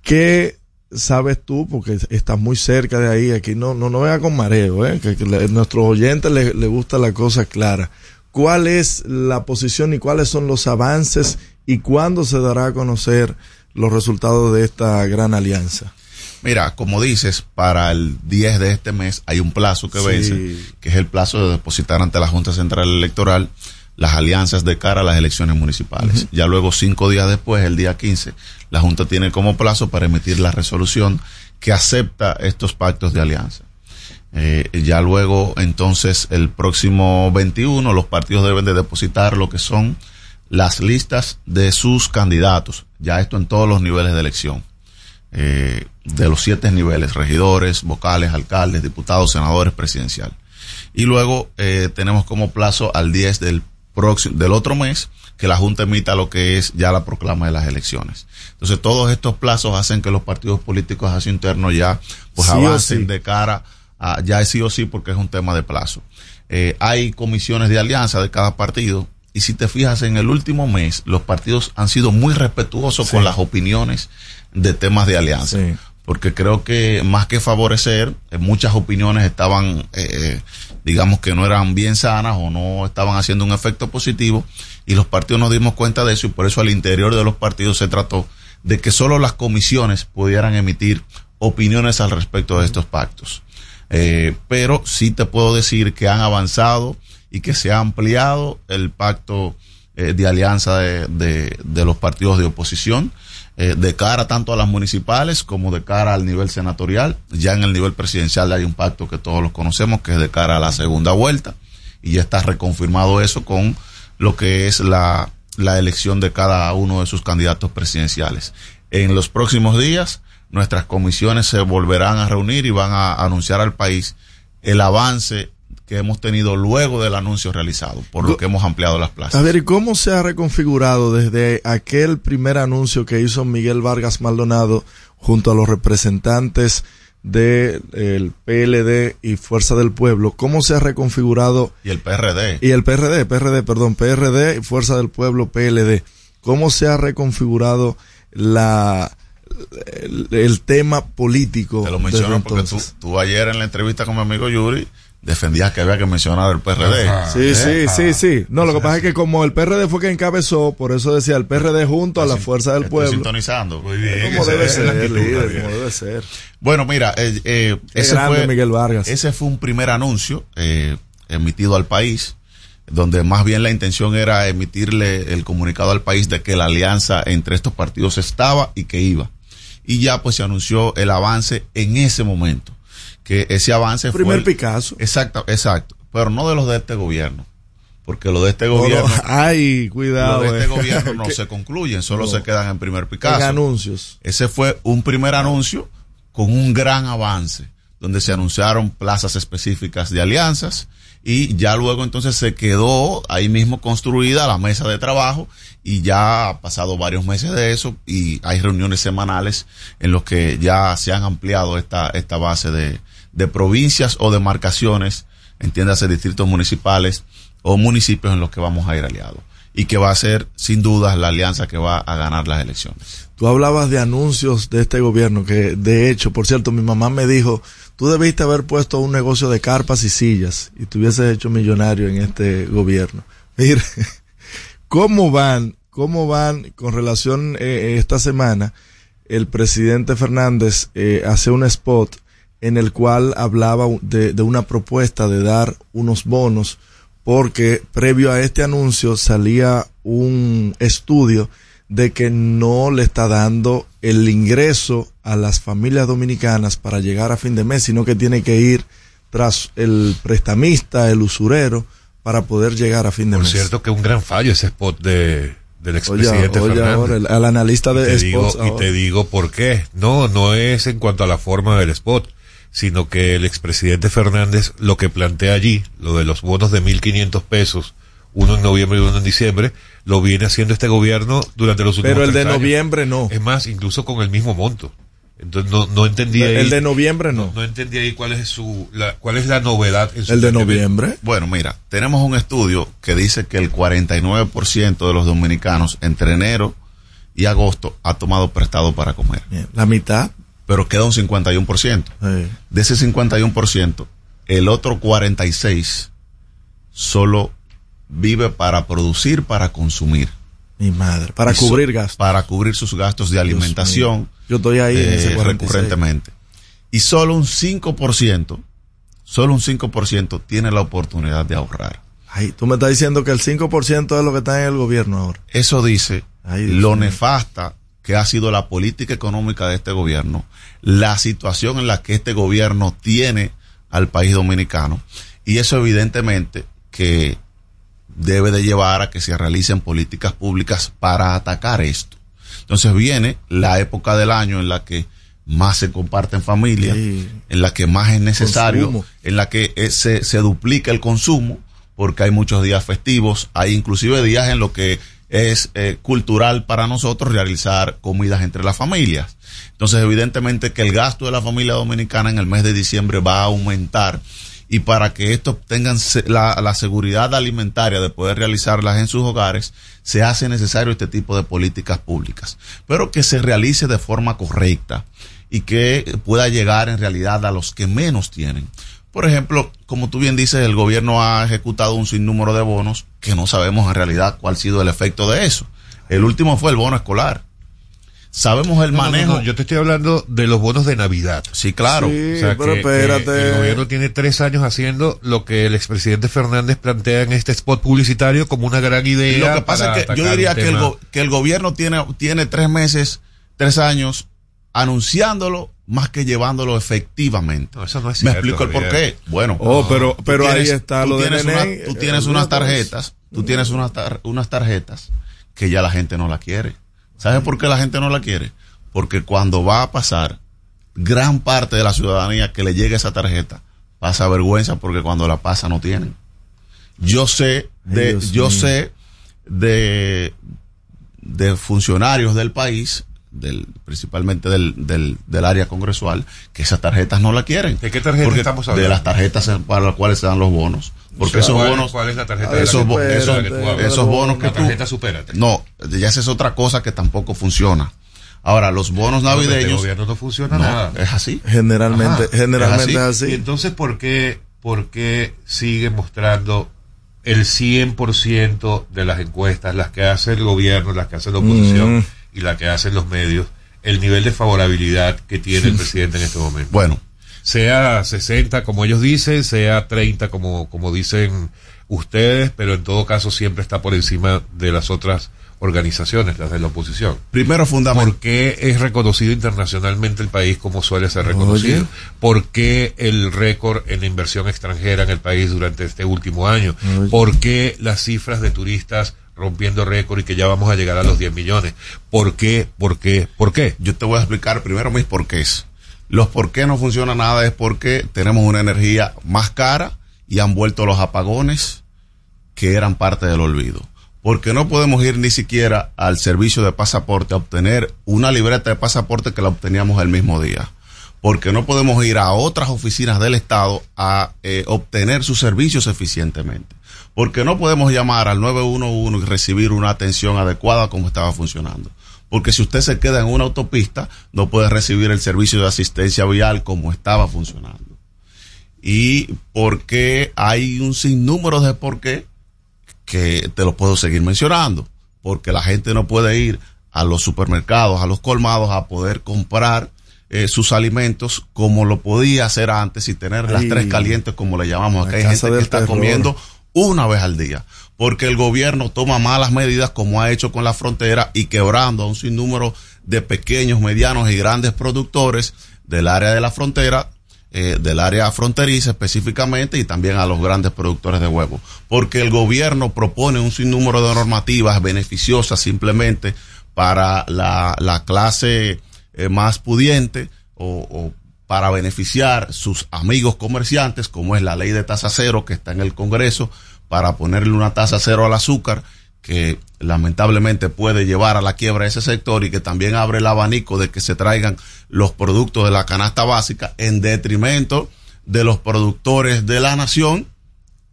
¿Qué sabes tú? Porque estás muy cerca de ahí, aquí no, no, no vea con mareo, ¿eh? que, a nuestros oyentes les le gusta la cosa clara. ¿Cuál es la posición y cuáles son los avances y cuándo se dará a conocer los resultados de esta gran alianza? Mira, como dices, para el 10 de este mes hay un plazo que vence, que es el plazo de depositar ante la Junta Central Electoral las alianzas de cara a las elecciones municipales. Ya luego, cinco días después, el día 15, la Junta tiene como plazo para emitir la resolución que acepta estos pactos de alianza. Eh, ya luego, entonces, el próximo 21, los partidos deben de depositar lo que son las listas de sus candidatos. Ya esto en todos los niveles de elección. Eh, de los siete niveles, regidores, vocales, alcaldes, diputados, senadores, presidencial. Y luego eh, tenemos como plazo al 10 del próximo, del otro mes, que la Junta emita lo que es ya la proclama de las elecciones. Entonces, todos estos plazos hacen que los partidos políticos hacia interno ya pues Sí avancen sí. de cara a, ya es sí o sí porque es un tema de plazo. Eh, hay comisiones de alianza de cada partido y si te fijas en el último mes, los partidos han sido muy respetuosos Sí. con las opiniones de temas de alianza. Porque creo que más que favorecer, eh, muchas opiniones estaban, eh, digamos que no eran bien sanas o no estaban haciendo un efecto positivo y los partidos nos dimos cuenta de eso y por eso al interior de los partidos se trató de que solo las comisiones pudieran emitir opiniones al respecto de estos pactos. Eh, pero sí te puedo decir que han avanzado y que se ha ampliado el pacto eh, de alianza de los partidos de oposición eh, de cara tanto a las municipales como de cara al nivel senatorial. Ya en el nivel presidencial hay un pacto que todos los conocemos que es de cara a la segunda vuelta y ya está reconfirmado eso con lo que es la, la elección de cada uno de sus candidatos presidenciales. En los próximos días, nuestras comisiones se volverán a reunir y van a anunciar al país el avance que hemos tenido luego del anuncio realizado, por lo que hemos ampliado las plazas. A ver, ¿y cómo se ha reconfigurado desde aquel primer anuncio que hizo Miguel Vargas Maldonado junto a los representantes del PLD y Fuerza del Pueblo? ¿Cómo se ha reconfigurado? Y el PRD. Y el PRD, PRD, perdón, PRD y Fuerza del Pueblo, PLD. ¿Cómo se ha reconfigurado la el, el tema político? Te lo menciono porque tú, tú ayer en la entrevista con mi amigo Yuri defendías que había que mencionar el PRD. Sí, sí, ¿Eh? sí, sí. No, lo que pasa es que como el PRD fue quien encabezó, por eso decía el PRD junto a la fuerza del Estoy pueblo. sintonizando. Muy bien. Como debe ser, líder, como debe ser. Bueno, mira, eh, eh, ese, grande fue, Miguel Vargas. ese fue un primer anuncio eh, emitido al país, donde más bien la intención era emitirle el comunicado al país de que la alianza entre estos partidos estaba y que iba. Y ya pues se anunció el avance en ese momento. Que ese avance Primer fue... el- Picasso. Exacto, exacto. Pero no de los de este gobierno. Porque los de este No, no, gobierno... ay, cuidado. Los de este eh. gobierno no se concluyen, solo No. se quedan en primer Picasso. En anuncios. Ese fue un primer anuncio con un gran avance, donde se anunciaron plazas específicas de alianzas y ya luego entonces se quedó ahí mismo construida la mesa de trabajo y ya ha pasado varios meses de eso y hay reuniones semanales en los que ya se han ampliado esta, esta base de, de provincias o demarcaciones, entiéndase distritos municipales o municipios en los que vamos a ir aliados y que va a ser sin dudas la alianza que va a ganar las elecciones. Tú hablabas de anuncios de este gobierno, que de hecho, por cierto, mi mamá me dijo, tú debiste haber puesto un negocio de carpas y sillas y te hubieses hecho millonario en este gobierno. Mira, ¿cómo van, cómo van con relación eh, esta semana? El presidente Fernández eh, hace un spot en el cual hablaba de, de una propuesta de dar unos bonos porque previo a este anuncio salía un estudio de que no le está dando el ingreso a las familias dominicanas para llegar a fin de mes, sino que tiene que ir tras el prestamista, el usurero, para poder llegar a fin de Por mes. cierto que un gran fallo ese spot de, del expresidente Oye, oye Fernández. ahora, el- al analista de y te, digo, y te digo por qué. No, no es en cuanto a la forma del spot, sino que el expresidente Fernández lo que plantea allí, lo de los bonos de 1.500 pesos, uno en noviembre y uno en diciembre, lo viene haciendo este gobierno durante los últimos Pero el de años. noviembre no. Es más, incluso con el mismo monto. Entonces no, no entendí ahí. El de noviembre no. No entendí ahí cuál es su, la, cuál es la novedad en su El de noviembre. Bueno, mira, tenemos un estudio que dice que el 49% de los dominicanos entre enero y agosto ha tomado prestado para comer. La mitad. Pero queda un 51%. Sí. De ese 51%, el otro 46% solo vive para producir, para consumir. Mi madre. Para cubrir gastos. Para cubrir sus gastos de alimentación. Yo estoy ahí en ese eh, 46. recurrentemente. Y solo un 5%, solo un 5% tiene la oportunidad de ahorrar. Ay, tú me estás diciendo que el 5% es lo que está en el gobierno ahora. Eso dice Ay, lo nefasta que ha sido la política económica de este gobierno, la situación en la que este gobierno tiene al país dominicano, y eso evidentemente que debe de llevar a que se realicen políticas públicas para atacar esto. Entonces viene la época del año en la que más se comparte en familia, Sí. en la que más es necesario, Consumo. en la que eh, se, se duplica el consumo, porque hay muchos días festivos, hay inclusive días en lo que es eh, cultural para nosotros realizar comidas entre las familias. Entonces, evidentemente que el gasto de la familia dominicana en el mes de diciembre va a aumentar y para que estos tengan la seguridad alimentaria de poder realizarlas en sus hogares, se hace necesario este tipo de políticas públicas, pero que se realice de forma correcta y que pueda llegar en realidad a los que menos tienen. Por ejemplo, como tú bien dices, el gobierno ha ejecutado un sinnúmero de bonos que no sabemos en realidad cuál ha sido el efecto de eso. El último fue el bono escolar. Sabemos el No, no, no, manejo. no, yo te estoy hablando de los bonos de Navidad. Sí, claro. Sí, O sea, pero que- espérate. que el gobierno tiene tres años haciendo lo que el expresidente Fernández plantea en este spot publicitario como una gran idea. Lo que pasa es que yo diría que el, que el gobierno tiene, tiene tres meses, tres años anunciándolo más que llevándolo efectivamente. No, eso no es Me cierto, explico el por qué. Bueno, Oh, pero, pero ahí tienes- está tú lo de tienes Nene, una- tú tienes eh, unas pues. tarjetas, tú tienes unas, tar- unas tarjetas que ya la gente no la quiere. ¿Sabes por qué la gente no la quiere? Porque cuando va a pasar gran parte de la ciudadanía que le llegue esa tarjeta pasa vergüenza porque cuando la pasa no tienen. Yo sé de, Ay, yo mío. sé de, de funcionarios del país, del, principalmente del, del, del área congresual, que esas tarjetas no la quieren. ¿De qué tarjeta Porque estamos De hablando? las tarjetas para las cuales se dan los bonos. Porque esos ¿Cuál- bonos, ¿Cuál es la tarjeta? Ver, esos, bonos que La tú, tarjeta supérate. no, ya esa es otra cosa que tampoco funciona. Ahora, los bonos No, este navideños, gobierno no funciona no, nada. es así. Generalmente, Ajá, generalmente es es así. así. Y entonces, ¿por qué, por qué sigue mostrando el 100% de las encuestas, las que hace el gobierno, las que hace la oposición Mm. Y las que hacen los medios, el nivel de favorabilidad que tiene el presidente en este momento? Bueno, Sea 60 como ellos dicen, sea 30 como, como dicen ustedes, pero en todo caso siempre está por encima de las otras organizaciones, las de la oposición. primero fundamental. ¿Por qué es reconocido internacionalmente el país como suele ser reconocido? Oye. ¿Por qué el récord en inversión extranjera en el país durante este último año? Oye. ¿Por qué las cifras de turistas rompiendo récord y que ya vamos a llegar a los 10 millones? ¿Por qué? ¿Por qué? ¿Por qué? Yo te voy a explicar primero mis porqués. Los por qué no funciona nada es porque tenemos una energía más cara y han vuelto los apagones que eran parte del olvido. Porque no podemos ir ni siquiera al servicio de pasaporte a obtener una libreta de pasaporte que la obteníamos el mismo día. Porque no podemos ir a otras oficinas del Estado a eh, obtener sus servicios eficientemente. Porque no podemos llamar al 911 y recibir una atención adecuada como estaba funcionando. Porque si usted se queda en una autopista, no puede recibir el servicio de asistencia vial como estaba funcionando. Y porque hay un sinnúmero de por qué que te lo puedo seguir mencionando. Porque la gente no puede ir a los supermercados, a los colmados, a poder comprar eh, sus alimentos como lo podía hacer antes y tener las tres calientes como le llamamos. La Acá hay gente que está terror. comiendo una vez al día. Porque el gobierno toma malas medidas como ha hecho con la frontera y quebrando a un sinnúmero de pequeños, medianos y grandes productores del área de la frontera eh, del área fronteriza específicamente y también a los grandes productores de huevos. Porque el gobierno propone un sinnúmero de normativas beneficiosas simplemente para la, la clase eh, más pudiente o, o para beneficiar sus amigos comerciantes, como es la ley de tasa cero que está en el Congreso, para ponerle una tasa cero al azúcar, que lamentablemente puede llevar a la quiebra ese sector y que también abre el abanico de que se traigan los productos de la canasta básica en detrimento de los productores de la nación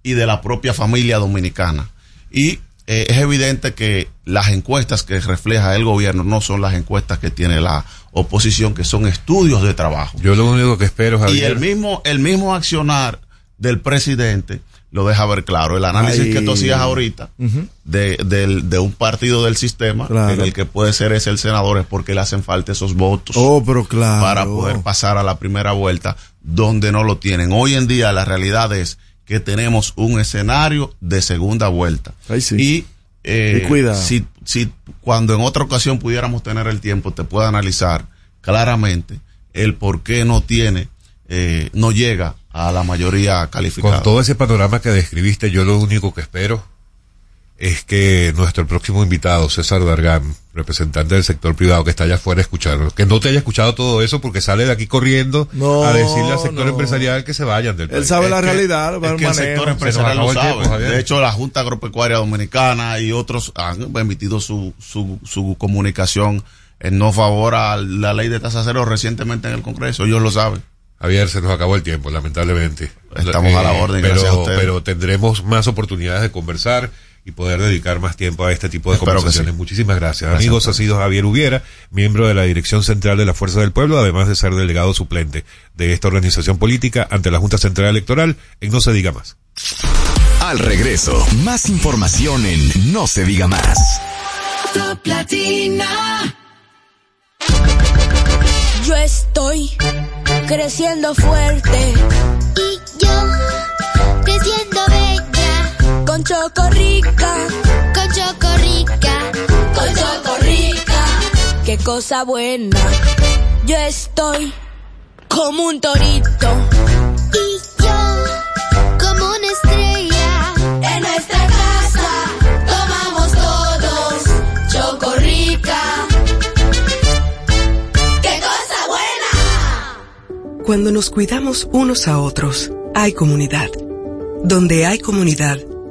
y de la propia familia dominicana. Y eh, es evidente que las encuestas que refleja el gobierno no son las encuestas que tiene la oposición, que son estudios de trabajo. Yo lo único que espero, Javier. Y el mismo, el mismo accionar del presidente lo deja ver claro. El análisis Ay. que tú hacías ahorita de, de un partido del sistema Claro. en el que puede ser ese el senador es porque le hacen falta esos votos Oh, pero claro. para poder pasar a la primera vuelta donde no lo tienen. Hoy en día la realidad es que tenemos un escenario de segunda vuelta. Ay, sí. Y eh, Y cuidado. si, si cuando en otra ocasión pudiéramos tener el tiempo, te puedo analizar claramente el por qué no tiene, eh, no llega a la mayoría calificada. Con todo ese panorama que describiste, yo lo único que espero es que nuestro próximo invitado, César Dargan, representante del sector privado que está allá afuera escuchando, que no te haya escuchado todo eso porque sale de aquí corriendo No, a decirle al sector no. empresarial que se vayan del país. Él sabe Es la que- realidad, va es que el sector Se empresarial lo sabe. tiempo, Javier. de hecho, la Junta Agropecuaria Dominicana y otros han emitido su, su, su comunicación en no favor a la ley de tasa cero recientemente en el Congreso. Ellos lo saben. Javier, se nos acabó el tiempo, lamentablemente. Eh, Estamos a la orden, pero, gracias a ustedes. pero tendremos más oportunidades de conversar y poder dedicar más tiempo a este tipo de Espero conversaciones. sí. Muchísimas gracias. Gracias Amigos, ha sido Javier Ubiera, miembro de la Dirección Central de la Fuerza del Pueblo, además de ser delegado suplente de esta organización política ante la Junta Central Electoral en No se diga más. Al regreso, más información en No se diga más. Top Latina. Yo estoy creciendo fuerte Y yo, creciendo con Choco Rica, con Chocorrica. con Choco Rica. Qué cosa buena. Yo estoy como un torito Y yo, como una estrella, en nuestra casa. Tomamos todos Choco Rica. Qué cosa buena. Cuando nos cuidamos unos a otros, hay comunidad. Donde hay comunidad,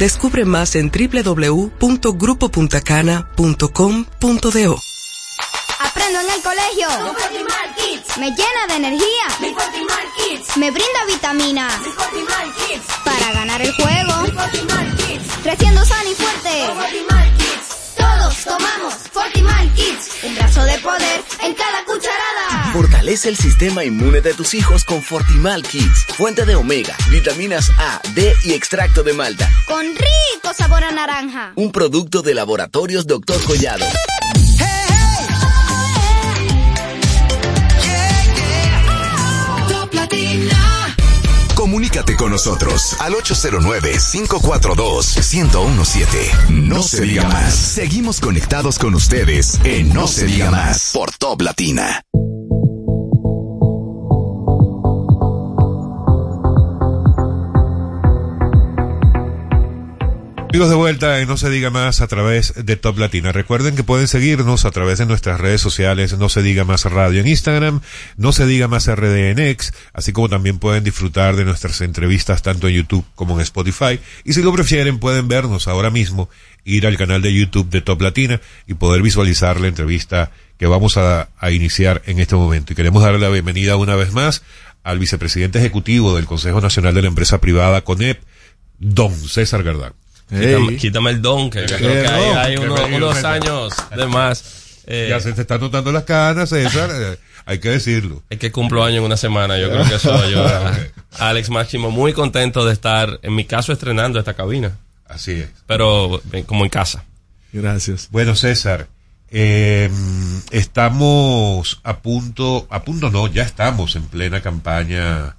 Descubre más en www.grupopuntacana.com.do. aprendo en el colegio, me llena de energía, me brinda vitaminas para ganar el juego, creciendo sano y fuerte. Tomamos Fortimal Kids, un brazo de poder en cada cucharada. Fortalece el sistema inmune de tus hijos con Fortimal Kids, fuente de omega, vitaminas A, D y extracto de malta. Con rico sabor a naranja. Un producto de laboratorios Dr. Collado. Con nosotros al 809-542-1017. No se diga más. Seguimos conectados con ustedes en No se diga más por Top Latina. Amigos de vuelta en No se diga más a través de Top Latina. Recuerden que pueden seguirnos a través de nuestras redes sociales No se diga más radio en Instagram, No se diga más RD en X, así como también pueden disfrutar de nuestras entrevistas tanto en YouTube como en Spotify. Y si lo prefieren pueden vernos ahora mismo, ir al canal de YouTube de Top Latina y poder visualizar la entrevista que vamos a, a iniciar en este momento. Y queremos darle la bienvenida una vez más al vicepresidente ejecutivo del Consejo Nacional de la Empresa Privada, CONEP, don César Gardán. Quítame, quítame el don, que yo creo que hay, hay uno- unos años de más. Eh, ya se te están notando las canas, César. Eh, hay que decirlo. Es que cumplo año en una semana. Yo creo que eso ayuda. Alex Máximo, muy contento de estar, en mi caso, estrenando esta cabina. Así es. Pero eh, como en casa. Gracias. Bueno, César, eh, estamos a punto, a punto no, ya estamos en plena campaña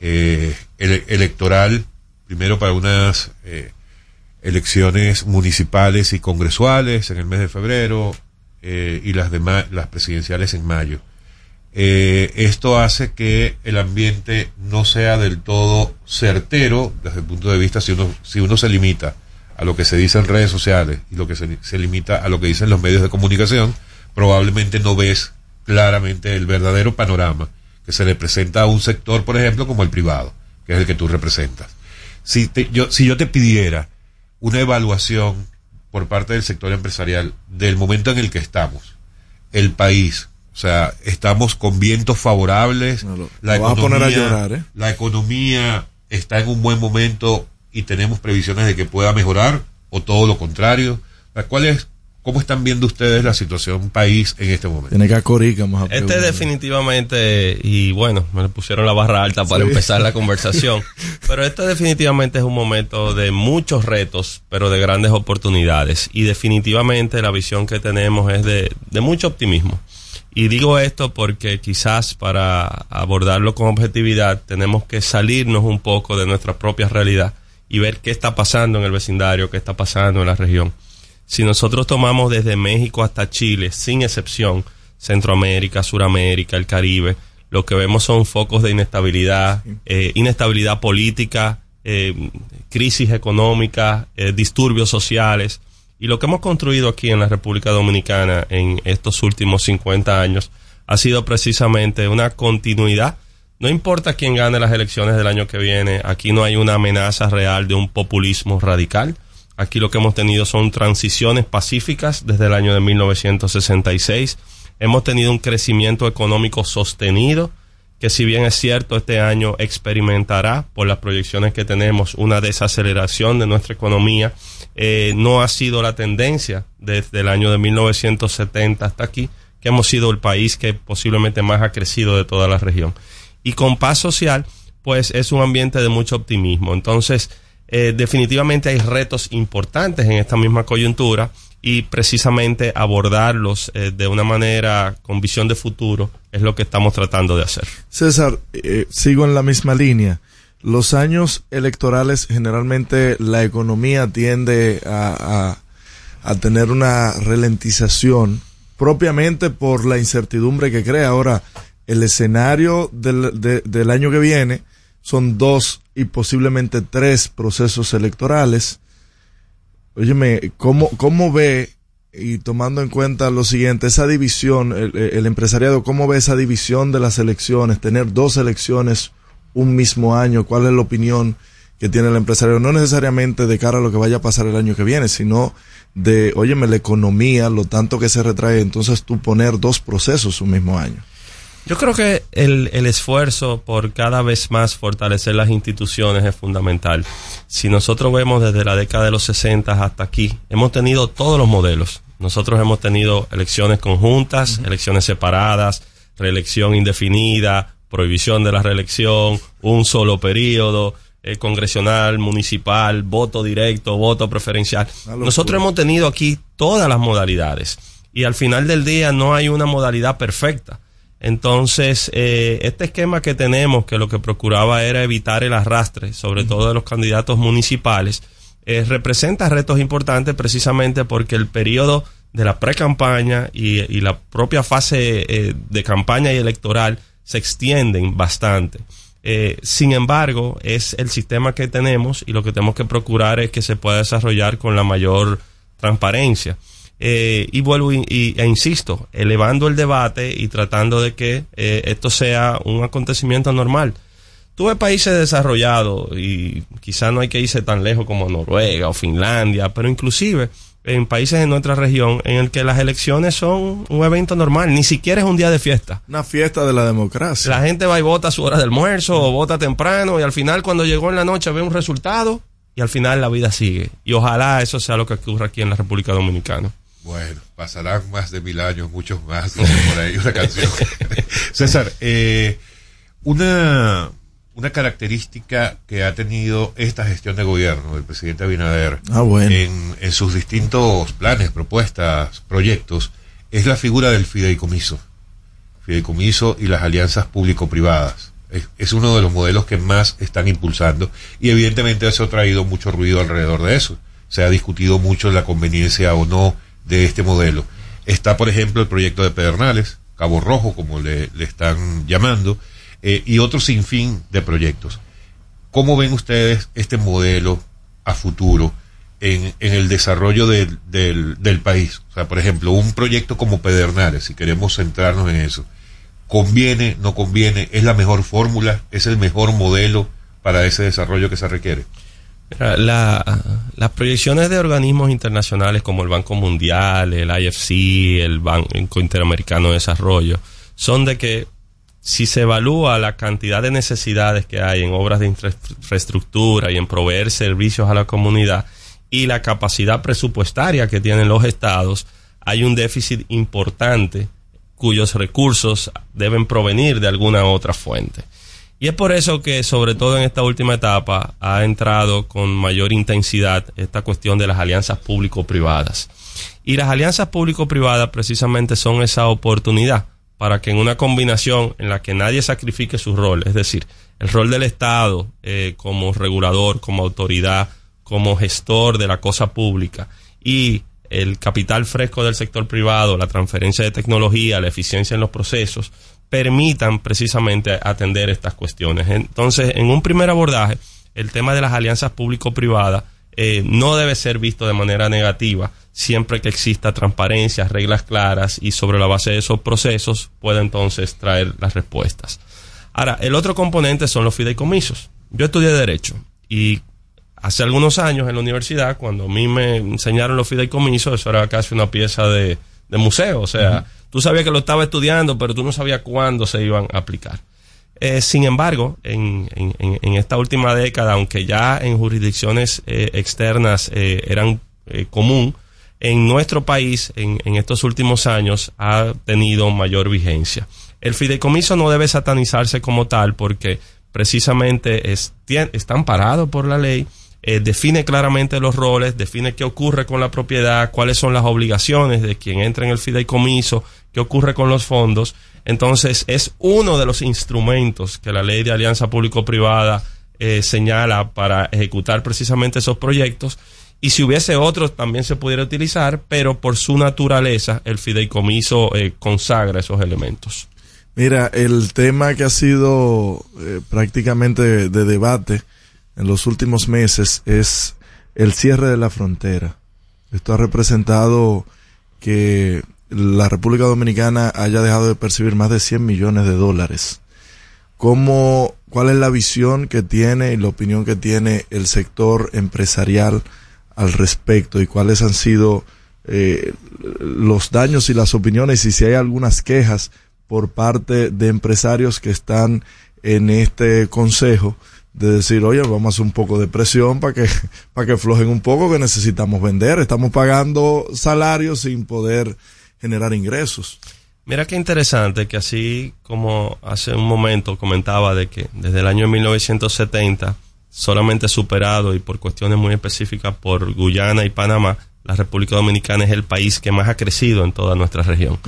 eh, ele- electoral, primero para unas eh, elecciones municipales y congresuales en el mes de febrero eh, y las demás, las presidenciales en mayo. Eh, esto hace que el ambiente no sea del todo certero desde el punto de vista si uno, si uno se limita a lo que se dice en redes sociales y lo que se, se limita a lo que dicen los medios de comunicación, probablemente no ves claramente el verdadero panorama que se le presenta a un sector, por ejemplo, como el privado, que es el que tú representas. Si, te- yo, si yo te pidiera una evaluación por parte del sector empresarial del momento en el que estamos, el país, o sea, estamos con vientos favorables, la, lo vas a poner a economía- llorar, ¿eh? la economía está en un buen momento y tenemos previsiones de que pueda mejorar o todo lo contrario. ¿Cuál es, ¿Cómo están viendo ustedes la situación país en este momento? Tiene que a Este definitivamente, y bueno, me pusieron la barra alta para Sí. empezar la conversación, pero este definitivamente es un momento de muchos retos, pero de grandes oportunidades. Y definitivamente la visión que tenemos es de, de mucho optimismo. Y digo esto porque quizás para abordarlo con objetividad tenemos que salirnos un poco de nuestra propia realidad y ver qué está pasando en el vecindario, qué está pasando en la región. Si nosotros tomamos desde México hasta Chile, sin excepción, Centroamérica, Suramérica, el Caribe, lo que vemos son focos de inestabilidad, eh, inestabilidad política, eh, crisis económica, eh, disturbios sociales. Y lo que hemos construido aquí en la República Dominicana en estos últimos 50 años ha sido precisamente una continuidad. No importa quién gane las elecciones del año que viene, aquí no hay una amenaza real de un populismo radical. Aquí lo que hemos tenido son transiciones pacíficas desde el año de 1966. Hemos tenido un crecimiento económico sostenido, que si bien es cierto este año experimentará por las proyecciones que tenemos una desaceleración de nuestra economía, eh, no ha sido la tendencia desde el año de 1970 hasta aquí, que hemos sido el país que posiblemente más ha crecido de toda la región. Y con paz social, pues es un ambiente de mucho optimismo. Entonces, eh, definitivamente hay retos importantes en esta misma coyuntura y precisamente abordarlos eh, de una manera con visión de futuro es lo que estamos tratando de hacer. César, eh, sigo en la misma línea. Los años electorales generalmente la economía tiende a, a- tener una ralentización propiamente por la incertidumbre que crea. Ahora, el escenario del, de- del año que viene son dos y posiblemente tres procesos electorales. Óyeme, ¿cómo, cómo ve, y tomando en cuenta lo siguiente, esa división, el, empresariado, cómo ve esa división de las elecciones, tener dos elecciones un mismo año, cuál es la opinión que tiene el empresario, no necesariamente de cara a lo que vaya a pasar el año que viene, sino de, óyeme, la economía, lo tanto que se retrae, entonces tú poner dos procesos un mismo año. Yo creo que el, el esfuerzo por cada vez más fortalecer las instituciones es fundamental. Si nosotros vemos desde la década de los 60 hasta aquí, hemos tenido todos los modelos. Nosotros hemos tenido elecciones conjuntas, elecciones separadas, reelección indefinida, prohibición de la reelección, un solo periodo, eh, congresional, municipal, voto directo, voto preferencial. Nosotros hemos tenido aquí todas las modalidades y al final del día no hay una modalidad perfecta. Entonces, eh, este esquema que tenemos, que lo que procuraba era evitar el arrastre, sobre todo de los candidatos municipales, eh, representa retos importantes precisamente porque el periodo de la pre-campaña y, y la propia fase eh, de campaña y electoral se extienden bastante. Eh, sin embargo, es el sistema que tenemos y lo que tenemos que procurar es que se pueda desarrollar con la mayor transparencia. Eh, y vuelvo y, y- e insisto, elevando el debate y tratando de que eh, esto sea un acontecimiento normal. Tuve países desarrollados y quizá no hay que irse tan lejos como Noruega o Finlandia, pero inclusive en países de nuestra región en el que las elecciones son un evento normal, ni siquiera es un día de fiesta. Una fiesta de la democracia. La gente va y vota a su hora de almuerzo o vota temprano y al final cuando llegó en la noche ve un resultado y al final la vida sigue. Y ojalá eso sea lo que ocurra aquí en la República Dominicana. Bueno, pasarán más de mil años, muchos más, por ahí una canción. César, eh, una, una característica que ha tenido esta gestión de gobierno del presidente Abinader Ah, bueno. en, en sus distintos planes, propuestas, proyectos, es la figura del fideicomiso. Fideicomiso y las alianzas público-privadas. Es, es uno de los modelos que más están impulsando y evidentemente eso ha traído mucho ruido alrededor de eso. Se ha discutido mucho la conveniencia o no de este modelo. Está, por ejemplo, el proyecto de Pedernales, Cabo Rojo, como le, le están llamando, eh, y otro sinfín de proyectos. ¿Cómo ven ustedes este modelo a futuro en, en el desarrollo del, del, del país? O sea, por ejemplo, un proyecto como Pedernales, si queremos centrarnos en eso, ¿conviene, no conviene? ¿Es la mejor fórmula? ¿Es el mejor modelo para ese desarrollo que se requiere? La- las proyecciones de organismos internacionales como el Banco Mundial, el IFC, el Banco Interamericano de Desarrollo, son de que si se evalúa la cantidad de necesidades que hay en obras de infra- infraestructura y en proveer servicios a la comunidad y la capacidad presupuestaria que tienen los estados, hay un déficit importante cuyos recursos deben provenir de alguna otra fuente. Y es por eso que, sobre todo en esta última etapa, ha entrado con mayor intensidad esta cuestión de las alianzas público-privadas. Y las alianzas público-privadas precisamente son esa oportunidad para que en una combinación en la que nadie sacrifique su rol, es decir, el rol del Estado eh, como regulador, como autoridad, como gestor de la cosa pública y el capital fresco del sector privado, la transferencia de tecnología, la eficiencia en los procesos, permitan precisamente atender estas cuestiones. Entonces, en un primer abordaje, el tema de las alianzas público-privadas eh, no debe ser visto de manera negativa siempre que exista transparencia, reglas claras y sobre la base de esos procesos pueda entonces traer las respuestas. Ahora, el otro componente son los fideicomisos. Yo estudié Derecho y hace algunos años en la universidad, cuando a mí me enseñaron los fideicomisos, eso era casi una pieza de, de museo. O sea, tú sabías que lo estaba estudiando, pero tú no sabías cuándo se iban a aplicar. Eh, sin embargo, en, en- esta última década, aunque ya en jurisdicciones eh, externas eh, eran común, en nuestro país, en, en estos últimos años, ha tenido mayor vigencia. El fideicomiso no debe satanizarse como tal porque precisamente es, está amparado por la ley, define claramente los roles, define qué ocurre con la propiedad, cuáles son las obligaciones de quien entra en el fideicomiso, qué ocurre con los fondos. Entonces, es uno de los instrumentos que la ley de alianza público-privada eh, señala para ejecutar precisamente esos proyectos. Y si hubiese otros, también se pudiera utilizar, pero por su naturaleza, el fideicomiso eh, consagra esos elementos. Mira, el tema que ha sido eh, prácticamente de, de debate en los últimos meses es el cierre de la frontera. Esto ha representado que la República Dominicana haya dejado de percibir más de 100 millones de dólares. ¿Cómo, ¿Cuál es la visión que tiene y la opinión que tiene el sector empresarial al respecto y cuáles han sido eh, los daños y las opiniones y si hay algunas quejas por parte de empresarios que están en este consejo de decir, oye, vamos a hacer un poco de presión para que, para que flojen un poco, que necesitamos vender, estamos pagando salarios sin poder generar ingresos. Mira qué interesante que así como hace un momento comentaba de que desde el año 1970, solamente superado y por cuestiones muy específicas por Guyana y Panamá, la República Dominicana es el país que más ha crecido en toda nuestra región.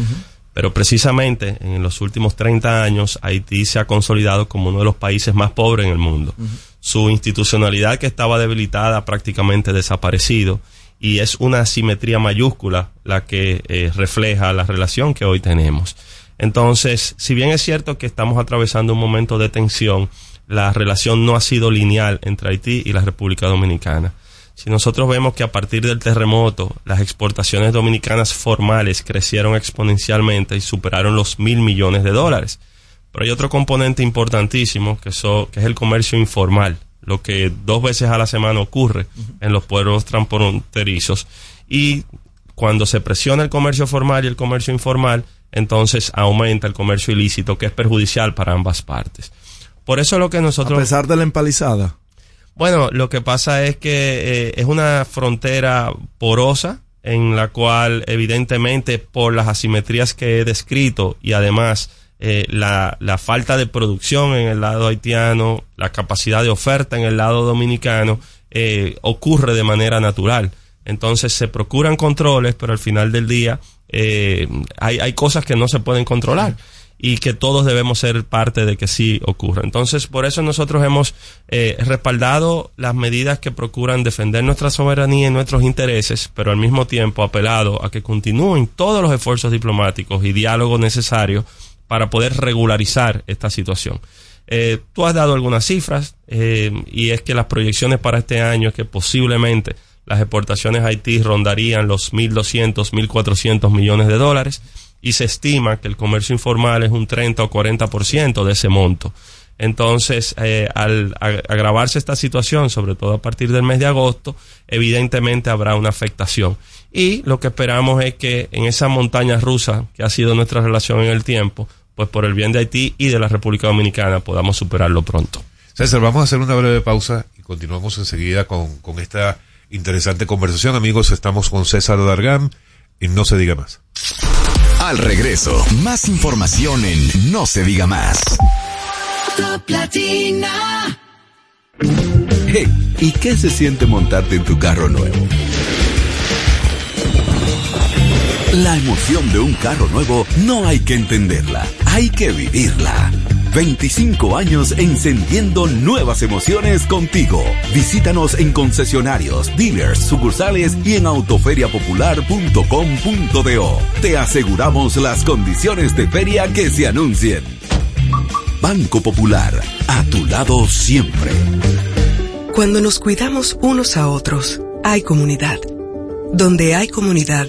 Pero precisamente en los últimos 30 años Haití se ha consolidado como uno de los países más pobres en el mundo. Su institucionalidad que estaba debilitada ha prácticamente desaparecido y es una asimetría mayúscula la que eh, refleja la relación que hoy tenemos. Entonces, si bien es cierto que estamos atravesando un momento de tensión, la relación no ha sido lineal entre Haití y la República Dominicana. Si nosotros vemos que a partir del terremoto las exportaciones dominicanas formales crecieron exponencialmente y superaron los mil millones de dólares. Pero hay otro componente importantísimo que, es el comercio informal, lo que dos veces a la semana ocurre en los pueblos transfronterizos. Y cuando se presiona el comercio formal y el comercio informal, entonces aumenta el comercio ilícito, que es perjudicial para ambas partes. Por eso lo que nosotros... A pesar de la empalizada. Bueno, lo que pasa es que eh, es una frontera porosa en la cual evidentemente por las asimetrías que he descrito y además eh, la, la, falta de producción en el lado haitiano, la capacidad de oferta en el lado dominicano, eh, ocurre de manera natural. Entonces se procuran controles, pero al final del día eh, hay, hay cosas que no se pueden controlar y que todos debemos ser parte de que sí ocurra. Entonces, por eso nosotros hemos eh, respaldado las medidas que procuran defender nuestra soberanía y nuestros intereses, pero al mismo tiempo apelado a que continúen todos los esfuerzos diplomáticos y diálogos necesarios para poder regularizar esta situación. Eh, tú has dado algunas cifras eh, y es que las proyecciones para este año es que posiblemente las exportaciones a Haití rondarían los 1.200, 1.400 millones de dólares y se estima que el comercio informal es un 30 o 40% de ese monto. Entonces, eh, al agravarse esta situación, sobre todo a partir del mes de agosto, evidentemente habrá una afectación. Y lo que esperamos es que en esa montaña rusa que ha sido nuestra relación en el tiempo, pues por el bien de Haití y de la República Dominicana podamos superarlo pronto. César, vamos a hacer una breve pausa y continuamos enseguida con, con esta interesante conversación. Amigos, estamos con César Dargam y no se diga más. Al regreso, más información en No se diga más. Top Latina. Hey, ¿y qué se siente montarte en tu carro nuevo? La emoción de un carro nuevo no hay que entenderla, hay que vivirla. 25 años encendiendo nuevas emociones contigo. Visítanos en concesionarios, dealers, sucursales y en autoferiapopular.com.do. Te aseguramos las condiciones de feria que se anuncien. Banco Popular, a tu lado siempre. Cuando nos cuidamos unos a otros, hay comunidad. Donde hay comunidad,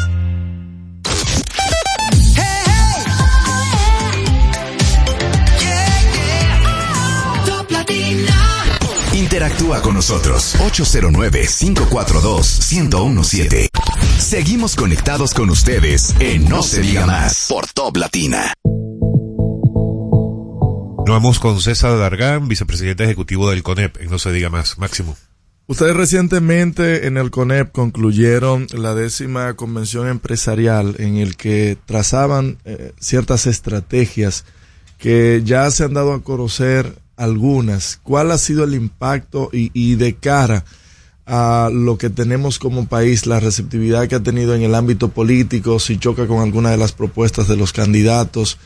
Interactúa con nosotros 809-542-1017. Seguimos conectados con ustedes en No se diga más por Top Latina. Vamos con César Dargán, vicepresidente ejecutivo del CONEP, en No se diga más. Máximo. Ustedes recientemente en el CONEP concluyeron la décima convención empresarial en el que trazaban eh, ciertas estrategias que ya se han dado a conocer algunas. ¿Cuál ha sido el impacto y, y de cara a lo que tenemos como país, la receptividad que ha tenido en el ámbito político, si choca con alguna de las propuestas de los candidatos?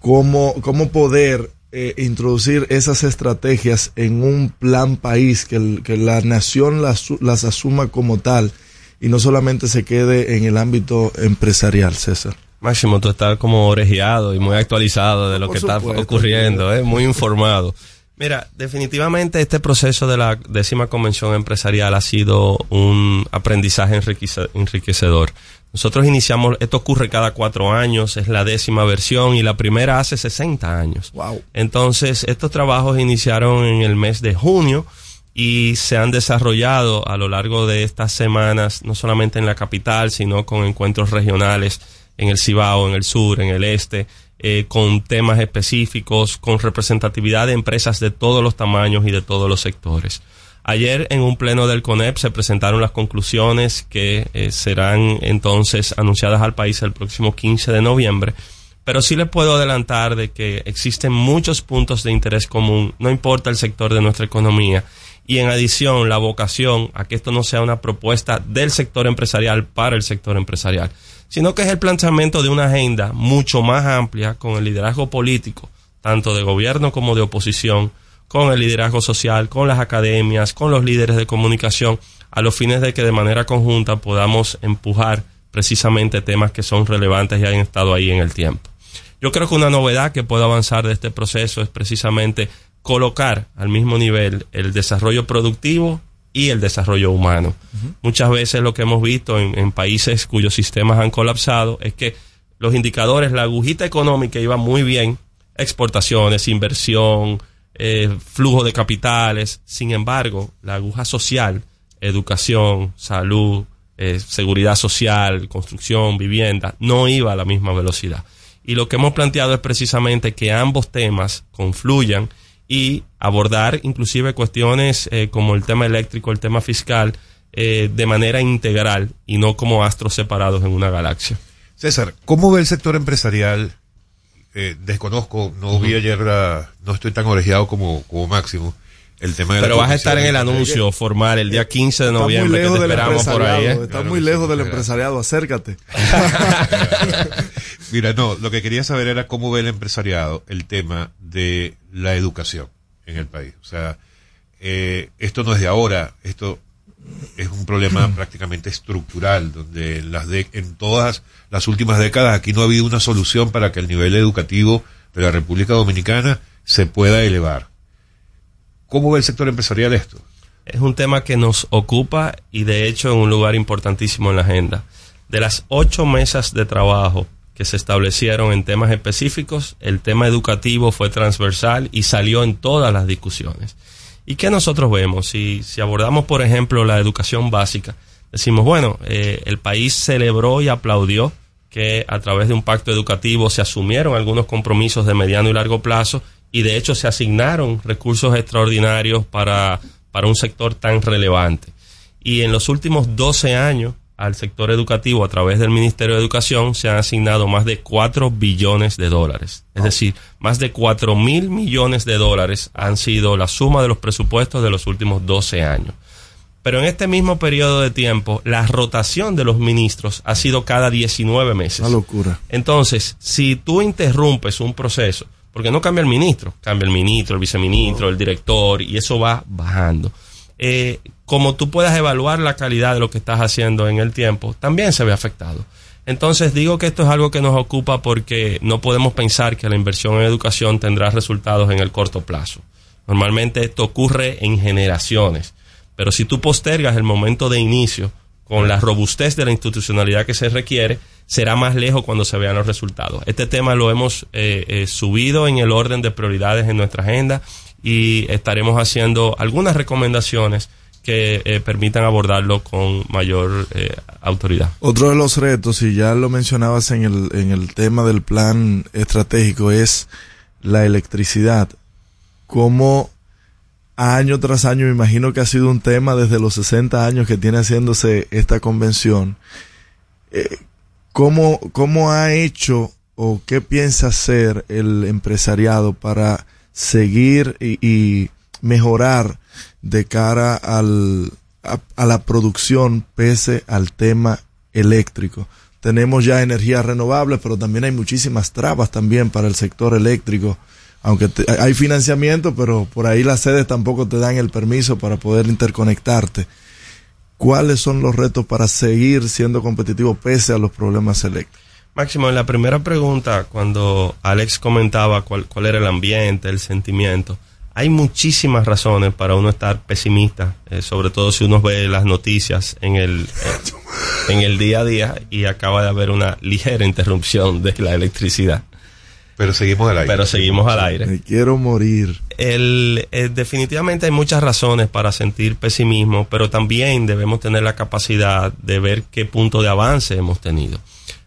¿Cómo, cómo poder eh, introducir esas estrategias en un plan país, que, que la nación las, las asuma como tal y no solamente se quede en el ámbito empresarial, César. Máximo, tú estás como orejeado y muy actualizado de lo Por que está ocurriendo, ¿eh? muy informado. Mira, definitivamente este proceso de la décima convención empresarial ha sido un aprendizaje enriquece- enriquecedor. Nosotros iniciamos, esto ocurre cada cuatro años, es la décima versión y la primera hace 60 años. Wow. Entonces, estos trabajos iniciaron en el mes de junio y se han desarrollado a lo largo de estas semanas, no solamente en la capital, sino con encuentros regionales en el Cibao, en el sur, en el este, eh, con temas específicos, con representatividad de empresas de todos los tamaños y de todos los sectores. Ayer en un pleno del CONEP se presentaron las conclusiones que eh, serán entonces anunciadas al país el próximo 15 de noviembre. Pero sí les puedo adelantar de que existen muchos puntos de interés común, no importa el sector de nuestra economía. Y en adición, la vocación a que esto no sea una propuesta del sector empresarial para el sector empresarial, sino que es el planteamiento de una agenda mucho más amplia con el liderazgo político, tanto de gobierno como de oposición, con el liderazgo social, con las academias, con los líderes de comunicación, a los fines de que de manera conjunta podamos empujar precisamente temas que son relevantes y han estado ahí en el tiempo. Yo creo que una novedad que puede avanzar de este proceso es precisamente colocar al mismo nivel el desarrollo productivo y el desarrollo humano. Muchas veces lo que hemos visto en, países cuyos sistemas han colapsado es que los indicadores, la agujita económica iba muy bien, exportaciones, inversión, eh, flujo de capitales, sin embargo, la aguja social, educación, salud, eh, seguridad social, construcción, vivienda, no iba a la misma velocidad. Y lo que hemos planteado es precisamente que ambos temas confluyan y abordar inclusive cuestiones eh, como el tema eléctrico, el tema fiscal, eh, de manera integral y no como astros separados en una galaxia. César, ¿cómo ve el sector empresarial? desconozco, no vi ayer, no estoy tan orejeado como, como Máximo el tema Pero vas a estar en el anuncio formal el día 15 de noviembre que te esperamos por ahí. ¿eh? Está muy lejos del empresariado, acércate. Mira, no, lo que quería saber era cómo ve el empresariado el tema de la educación en el país. O sea, eh, esto no es de ahora, esto es un problema prácticamente estructural, donde las de, en todas las últimas décadas aquí no ha habido una solución para que el nivel educativo de la República Dominicana se pueda elevar ¿Cómo ve el sector empresarial esto? Es un tema que nos ocupa y de hecho en un lugar importantísimo en la agenda. De las ocho mesas de trabajo que se establecieron en temas específicos, el tema educativo fue transversal y salió en todas las discusiones. ¿Y qué nosotros vemos? Si, si abordamos, por ejemplo, la educación básica, decimos, bueno, eh, el país celebró y aplaudió que a través de un pacto educativo se asumieron algunos compromisos de mediano y largo plazo y de hecho se asignaron recursos extraordinarios para, para un sector tan relevante. Y en los últimos 12 años al sector educativo a través del Ministerio de Educación se han asignado más de 4 billones de dólares. Es decir, más de 4 mil millones de dólares han sido la suma de los presupuestos de los últimos 12 años. Pero en este mismo periodo de tiempo, la rotación de los ministros ha sido cada 19 meses. Una locura. Entonces, si tú interrumpes un proceso, porque no cambia el ministro, cambia el ministro, el viceministro, el director, y eso va bajando. Eh, como tú puedas evaluar la calidad de lo que estás haciendo en el tiempo, también se ve afectado. Entonces digo que esto es algo que nos ocupa porque no podemos pensar que la inversión en educación tendrá resultados en el corto plazo. Normalmente esto ocurre en generaciones, pero si tú postergas el momento de inicio con la robustez de la institucionalidad que se requiere, será más lejos cuando se vean los resultados. Este tema lo hemos eh, eh, subido en el orden de prioridades en nuestra agenda y estaremos haciendo algunas recomendaciones que eh, permitan abordarlo con mayor autoridad. Otro de los retos, y ya lo mencionabas en el, en el tema del plan estratégico, es la electricidad. Como año tras año, me imagino que ha sido un tema desde los 60 años que tiene haciéndose esta convención. ¿Cómo, ¿Cómo ha hecho o qué piensa hacer el empresariado para seguir y, mejorar de cara al, a, la producción pese al tema eléctrico? Tenemos ya energías renovables, pero también hay muchísimas trabas también para el sector eléctrico. Aunque hay financiamiento, pero por ahí las sedes tampoco te dan el permiso para poder interconectarte. ¿Cuáles son los retos para seguir siendo competitivo pese a los problemas eléctricos? Máximo, en la primera pregunta, cuando Alex comentaba cuál, cuál era el ambiente, el sentimiento, hay muchísimas razones para uno estar pesimista, eh, sobre todo si uno ve las noticias en el, eh, en el día a día y acaba de haber una ligera interrupción de la electricidad. Pero seguimos al aire. Pero seguimos al aire. Me quiero morir. El, eh, definitivamente hay muchas razones para sentir pesimismo, pero también debemos tener la capacidad de ver qué punto de avance hemos tenido.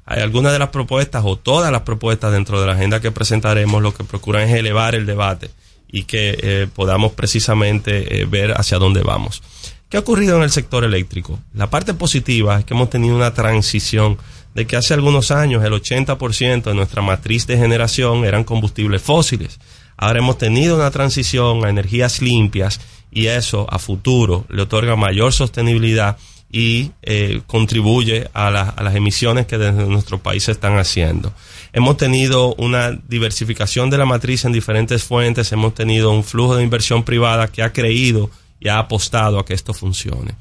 Hay algunas de las propuestas o todas las propuestas dentro de la agenda que presentaremos lo que procuran es elevar el debate y que eh, podamos precisamente eh, ver hacia dónde vamos. ¿Qué ha ocurrido en el sector eléctrico? La parte positiva es que hemos tenido una transición de que hace algunos años el 80% de nuestra matriz de generación eran combustibles fósiles. Ahora hemos tenido una transición a energías limpias y eso a futuro le otorga mayor sostenibilidad y eh, contribuye a, a, las emisiones que desde nuestro país se están haciendo. Hemos tenido una diversificación de la matriz en diferentes fuentes, hemos tenido un flujo de inversión privada que ha creído y ha apostado a que esto funcione.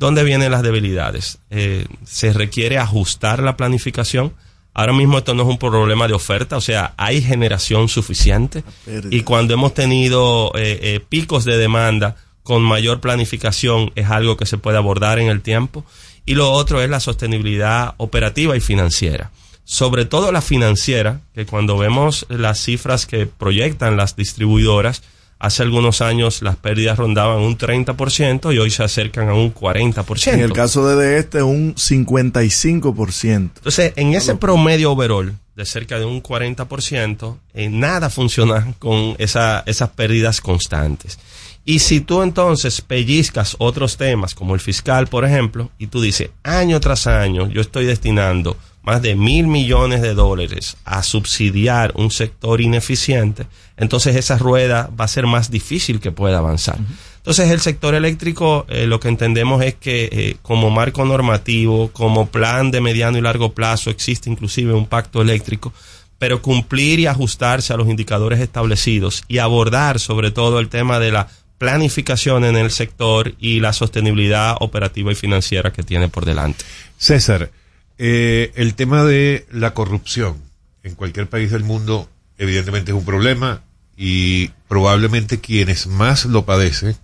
¿Dónde vienen las debilidades? Eh, se requiere ajustar la planificación. Ahora mismo esto no es un problema de oferta, o sea, hay generación suficiente. Y cuando hemos tenido eh, eh, picos de demanda con mayor planificación es algo que se puede abordar en el tiempo. Y lo otro es la sostenibilidad operativa y financiera. Sobre todo la financiera, que cuando vemos las cifras que proyectan las distribuidoras, Hace algunos años las pérdidas rondaban un 30% y hoy se acercan a un 40%. En el caso de este, un 55%. Entonces, en ese promedio overall de cerca de un 40%, eh, nada funciona con esa, esas pérdidas constantes. Y si tú entonces pellizcas otros temas, como el fiscal, por ejemplo, y tú dices, año tras año, yo estoy destinando más de mil millones de dólares a subsidiar un sector ineficiente, entonces esa rueda va a ser más difícil que pueda avanzar. Entonces el sector eléctrico eh, lo que entendemos es que eh, como marco normativo, como plan de mediano y largo plazo, existe inclusive un pacto eléctrico, pero cumplir y ajustarse a los indicadores establecidos y abordar sobre todo el tema de la planificación en el sector y la sostenibilidad operativa y financiera que tiene por delante. César, eh, el tema de la corrupción en cualquier país del mundo evidentemente es un problema y probablemente quienes más lo padecen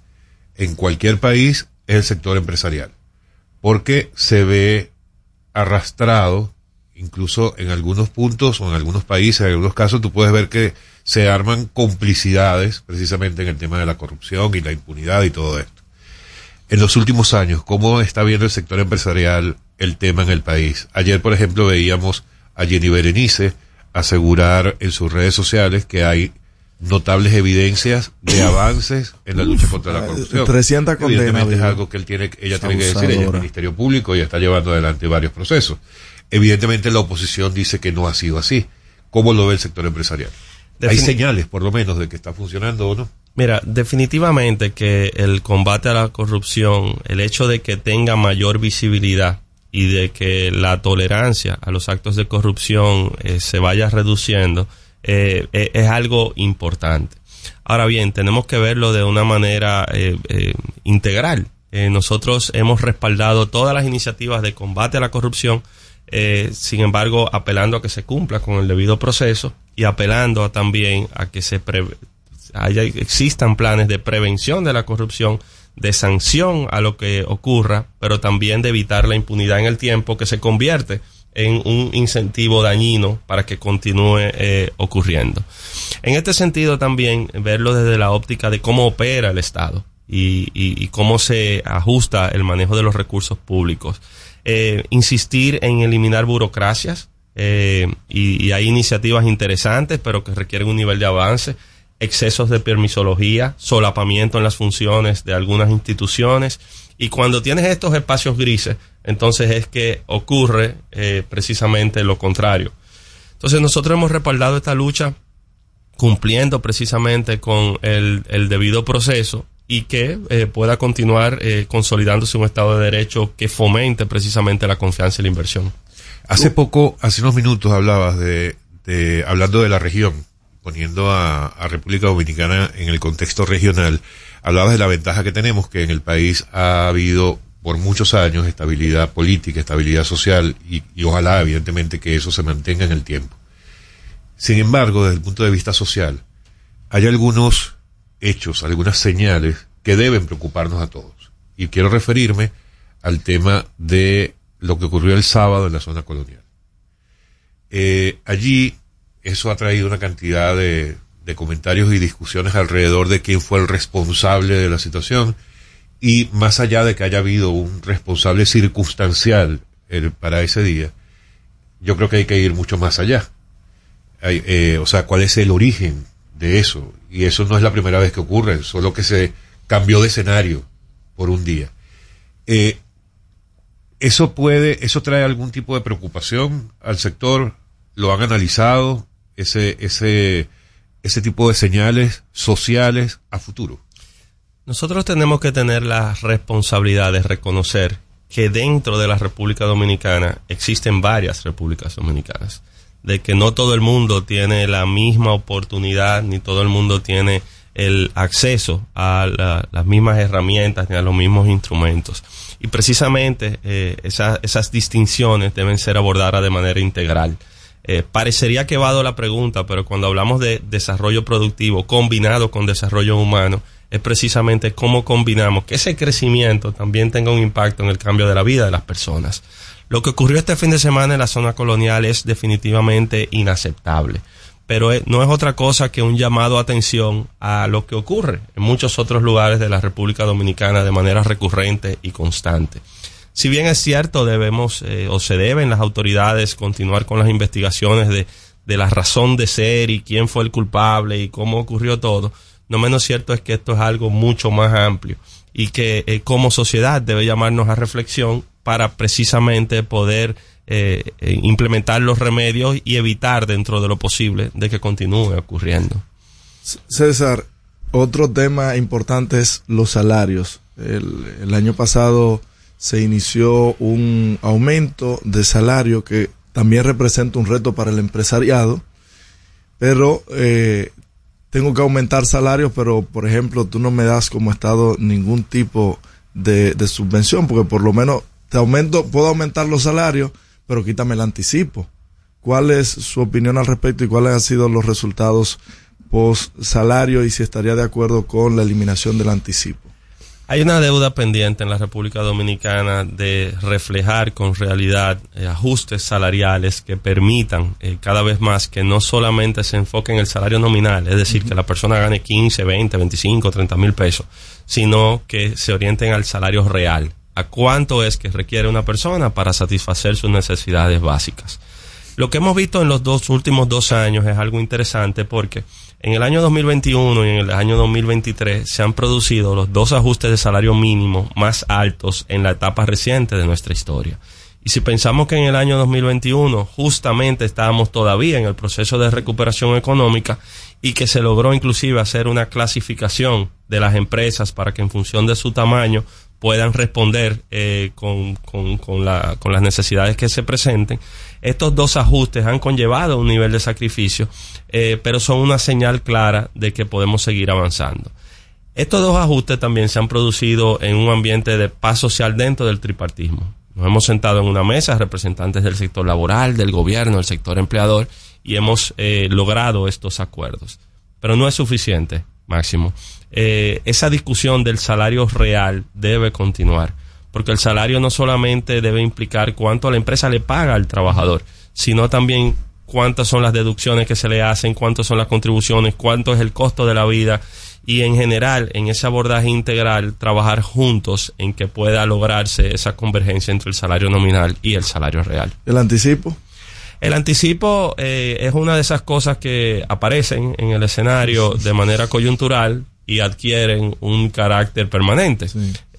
en cualquier país es el sector empresarial, porque se ve arrastrado, incluso en algunos puntos o en algunos países, en algunos casos, tú puedes ver que se arman complicidades precisamente en el tema de la corrupción y la impunidad y todo esto. En los últimos años, ¿cómo está viendo el sector empresarial el tema en el país. Ayer, por ejemplo, veíamos a Jenny Berenice asegurar en sus redes sociales que hay notables evidencias de avances en la lucha contra la corrupción. 300 condenas. es algo que él tiene, ella tiene que decir, ella es el Ministerio Público y está llevando adelante varios procesos. Evidentemente la oposición dice que no ha sido así. ¿Cómo lo ve el sector empresarial? Hay señales, por lo menos, de que está funcionando o no. Mira, definitivamente que el combate a la corrupción, el hecho de que tenga mayor visibilidad y de que la tolerancia a los actos de corrupción eh, se vaya reduciendo eh, eh, es algo importante. Ahora bien, tenemos que verlo de una manera integral. nosotros hemos respaldado todas las iniciativas de combate a la corrupción, sin embargo, apelando a que se cumpla con el debido proceso y apelando también a que se haya, existan planes de prevención de la corrupción de sanción a lo que ocurra, pero también de evitar la impunidad en el tiempo que se convierte en un incentivo dañino para que continúe eh, ocurriendo. En este sentido también verlo desde la óptica de cómo opera el Estado y, cómo se ajusta el manejo de los recursos públicos. Eh, insistir en eliminar burocracias eh, y, y hay iniciativas interesantes pero que requieren un nivel de avance excesos de permisología, solapamiento en las funciones de algunas instituciones. Y cuando tienes estos espacios grises, entonces es que ocurre eh, precisamente lo contrario. Entonces nosotros hemos respaldado esta lucha cumpliendo precisamente con el, debido proceso y que eh, pueda continuar eh, consolidándose un Estado de Derecho que fomente precisamente la confianza y la inversión. Hace poco, hace unos minutos hablabas de hablando de la región, poniendo a, República Dominicana en el contexto regional, hablabas de la ventaja que tenemos, que en el país ha habido por muchos años estabilidad política, estabilidad social y, ojalá evidentemente que eso se mantenga en el tiempo. Sin embargo, desde el punto de vista social, hay algunos hechos, algunas señales que deben preocuparnos a todos. Y quiero referirme al tema de lo que ocurrió el sábado en la zona colonial. Eh, allí eso ha traído una cantidad de, comentarios y discusiones alrededor de quién fue el responsable de la situación y más allá de que haya habido un responsable circunstancial para ese día, yo creo que hay que ir mucho más allá. Eh, o sea, cuál es el origen de eso. Y eso no es la primera vez que ocurre, solo que se cambió de escenario por un día. Eh, eso puede, eso trae algún tipo de preocupación al sector, lo han analizado, ese, ese, ese tipo de señales sociales a futuro? Nosotros tenemos que tener la responsabilidad de reconocer que dentro de la República Dominicana existen varias repúblicas dominicanas, de que no todo el mundo tiene la misma oportunidad, ni todo el mundo tiene el acceso a las mismas herramientas ni a los mismos instrumentos. Y precisamente eh, esas distinciones deben ser abordadas de manera integral. Eh, parecería que vado la pregunta, pero cuando hablamos de desarrollo productivo combinado con desarrollo humano, es precisamente cómo combinamos que ese crecimiento también tenga un impacto en el cambio de la vida de las personas. Lo que ocurrió este fin de semana en la zona colonial es definitivamente inaceptable, pero no es otra cosa que un llamado a atención a lo que ocurre en muchos otros lugares de la República Dominicana de manera recurrente y constante. Si bien es cierto, debemos eh, o se deben las autoridades continuar con las investigaciones de, de la razón de ser y quién fue el culpable y cómo ocurrió todo, no menos cierto es que esto es algo mucho más amplio y que eh, como sociedad debe llamarnos a reflexión para precisamente poder eh, implementar los remedios y evitar dentro de lo posible de que continúe ocurriendo. César, otro tema importante es los salarios. El, año pasado se inició un aumento de salario que también representa un reto para el empresariado, pero eh, tengo que aumentar salarios, pero por ejemplo tú no me das como Estado ningún tipo de, subvención, porque por lo menos te aumento, puedo aumentar los salarios, pero quítame el anticipo. ¿Cuál es su opinión al respecto y cuáles han sido los resultados post salario y si estaría de acuerdo con la eliminación del anticipo? Hay una deuda pendiente en la República Dominicana de reflejar con realidad eh, ajustes salariales que permitan eh, cada vez más que no solamente se enfoque en el salario nominal, es decir, que la persona gane 15, 20, 25, 30 mil pesos, sino que se orienten al salario real, a cuánto es que requiere una persona para satisfacer sus necesidades básicas. Lo que hemos visto en los dos últimos dos años es algo interesante porque en el año 2021 y en el año 2023 se han producido los dos ajustes de salario mínimo más altos en la etapa reciente de nuestra historia. Y si pensamos que en el año 2021 justamente estábamos todavía en el proceso de recuperación económica y que se logró inclusive hacer una clasificación de las empresas para que en función de su tamaño puedan responder eh, con, con, con, la, con las necesidades que se presenten, estos dos ajustes han conllevado un nivel de sacrificio, eh, pero son una señal clara de que podemos seguir avanzando. Estos dos ajustes también se han producido en un ambiente de paz social dentro del tripartismo. Nos hemos sentado en una mesa, representantes del sector laboral, del gobierno, del sector empleador, y hemos eh, logrado estos acuerdos. Pero no es suficiente, Máximo. Eh, esa discusión del salario real debe continuar porque el salario no solamente debe implicar cuánto la empresa le paga al trabajador, sino también cuántas son las deducciones que se le hacen, cuántas son las contribuciones, cuánto es el costo de la vida y en general en ese abordaje integral trabajar juntos en que pueda lograrse esa convergencia entre el salario nominal y el salario real. ¿El anticipo? El anticipo eh, es una de esas cosas que aparecen en el escenario de manera coyuntural y adquieren un carácter permanente.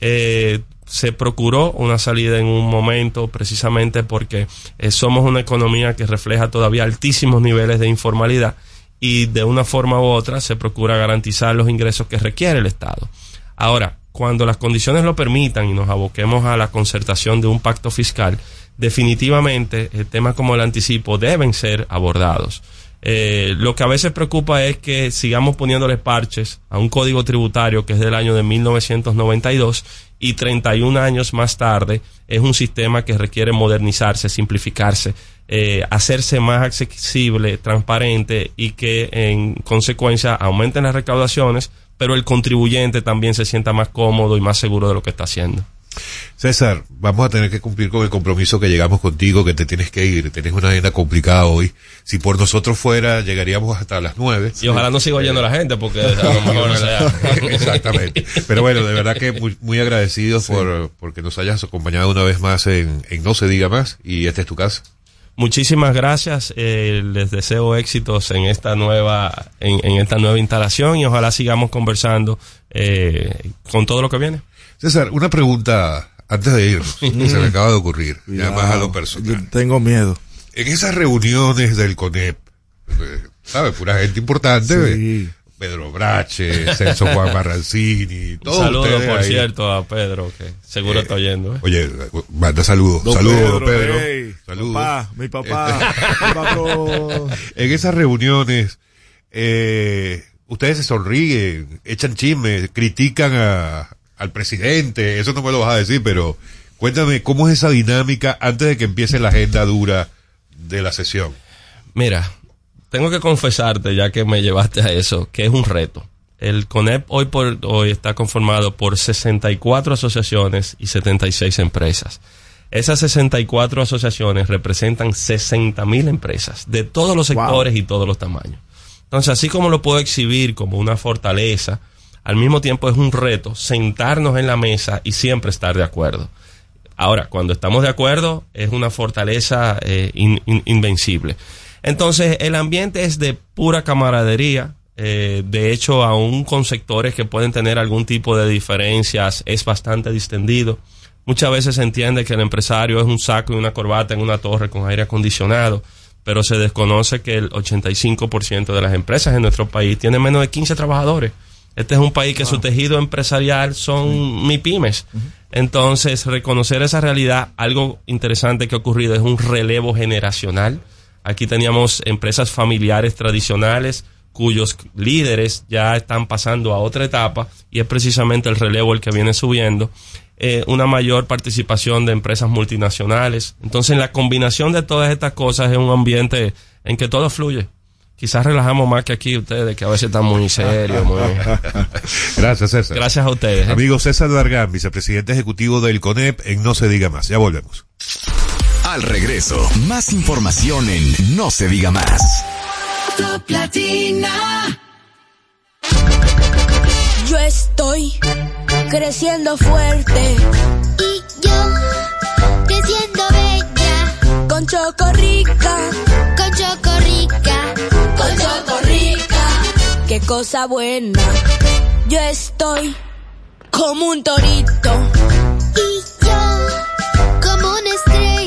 Eh, se procuró una salida en un momento precisamente porque eh, somos una economía que refleja todavía altísimos niveles de informalidad y de una forma u otra se procura garantizar los ingresos que requiere el Estado. Ahora, cuando las condiciones lo permitan y nos aboquemos a la concertación de un pacto fiscal, definitivamente eh, temas como el anticipo deben ser abordados. Eh, lo que a veces preocupa es que sigamos poniéndole parches a un código tributario que es del año de 1992 y 31 años más tarde es un sistema que requiere modernizarse, simplificarse, eh, hacerse más accesible, transparente y que en consecuencia aumenten las recaudaciones, pero el contribuyente también se sienta más cómodo y más seguro de lo que está haciendo. César, vamos a tener que cumplir con el compromiso que llegamos contigo, que te tienes que ir. Tienes una agenda complicada hoy. Si por nosotros fuera, llegaríamos hasta las nueve. Y ojalá no siga oyendo la gente, porque a lo mejor Exactamente. Pero bueno, de verdad que muy, muy agradecidos por porque nos hayas acompañado una vez más en, No se diga más. Y esta es tu casa. Muchísimas gracias. Eh, les deseo éxitos en esta nueva, en, en, esta nueva instalación y ojalá sigamos conversando eh, con todo lo que viene. César, una pregunta antes de irnos, que se me acaba de ocurrir, ya más a lo personal. tengo miedo. En esas reuniones del CONEP, eh, ¿sabes? Pura gente importante. Pedro Brache, Celso Juan Barrancini, todos Saludos, por ahí. cierto, a Pedro, que seguro Eh, está oyendo. ¿eh? Oye, manda saludos. Don Saludos, Pedro, Pedro. hey, saludos. papá, mi papá, mi patrón. En esas reuniones, eh, ustedes se sonríen, echan chismes, critican a- al presidente, eso no me lo vas a decir, pero cuéntame, ¿cómo es esa dinámica antes de que empiece la agenda dura de la sesión? Mira, tengo que confesarte, ya que me llevaste a eso, que es un reto. El CONEP hoy por hoy está conformado por 64 asociaciones y 76 empresas. Esas 64 asociaciones representan 60 mil empresas de todos los sectores y todos los tamaños. Entonces, así como lo puedo exhibir como una fortaleza, al mismo tiempo es un reto sentarnos en la mesa y siempre estar de acuerdo. Ahora, cuando estamos de acuerdo, es una fortaleza eh, in- in- invencible. Entonces, el ambiente es de pura camaradería. eh, de hecho, aún con sectores que pueden tener algún tipo de diferencias, es bastante distendido. Muchas veces se entiende que el empresario es un saco y una corbata en una torre con aire acondicionado, pero se desconoce que el 85% de las empresas en nuestro país tienen menos de 15 trabajadores. Este es un país que su tejido empresarial son MIPIMES. Entonces, reconocer esa realidad, algo interesante que ha ocurrido es un relevo generacional. Aquí teníamos empresas familiares tradicionales cuyos líderes ya están pasando a otra etapa y es precisamente el relevo el que viene subiendo. Eh, una mayor participación de empresas multinacionales. Entonces, la combinación de todas estas cosas es un ambiente en que todo fluye. Quizás relajamos más que aquí ustedes, que a veces están muy serios. Muy... Gracias, César. Gracias a ustedes. ¿eh? Amigo César Dargán, vicepresidente ejecutivo del CONEP en No Se Diga Más. Ya volvemos. Al regreso, más información en No se diga más. Top Latina. Yo estoy creciendo fuerte Y yo, creciendo bella, con Chocorrica, con chocorrica. con Chocorrica. Qué cosa buena. Yo estoy como un torito Y yo, como una estrella,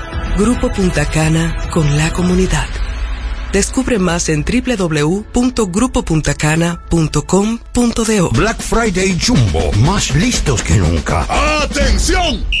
Grupo Punta Cana con la comunidad. Descubre más en www.grupopuntacana.com.do. Black Friday Jumbo, más listos que nunca. ¡Atención!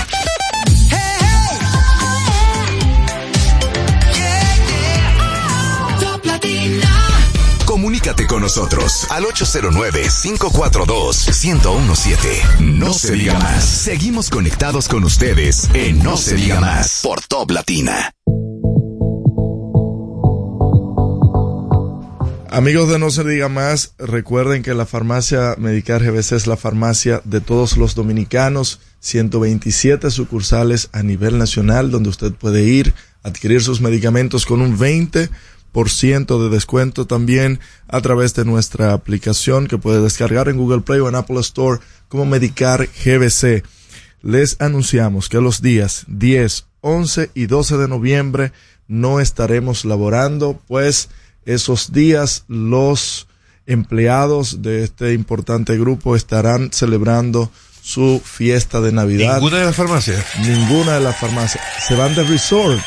Con nosotros al 809-542-1017. No se diga más. Seguimos conectados con ustedes en No se diga más por Top Latina. Amigos de No Se Diga Más, recuerden que la farmacia Medicar GBC es la farmacia de todos los dominicanos, 127 sucursales a nivel nacional donde usted puede ir, adquirir sus medicamentos con un 20% de descuento también a través de nuestra aplicación que puede descargar en Google Play o en Apple Store como Medicar GBC. Les anunciamos que los días 10, 11 y 12 de noviembre no estaremos laborando, pues esos días los empleados de este importante grupo estarán celebrando su fiesta de Navidad. ¿Ninguna de las farmacias? Ninguna de las farmacias. Se van de resort.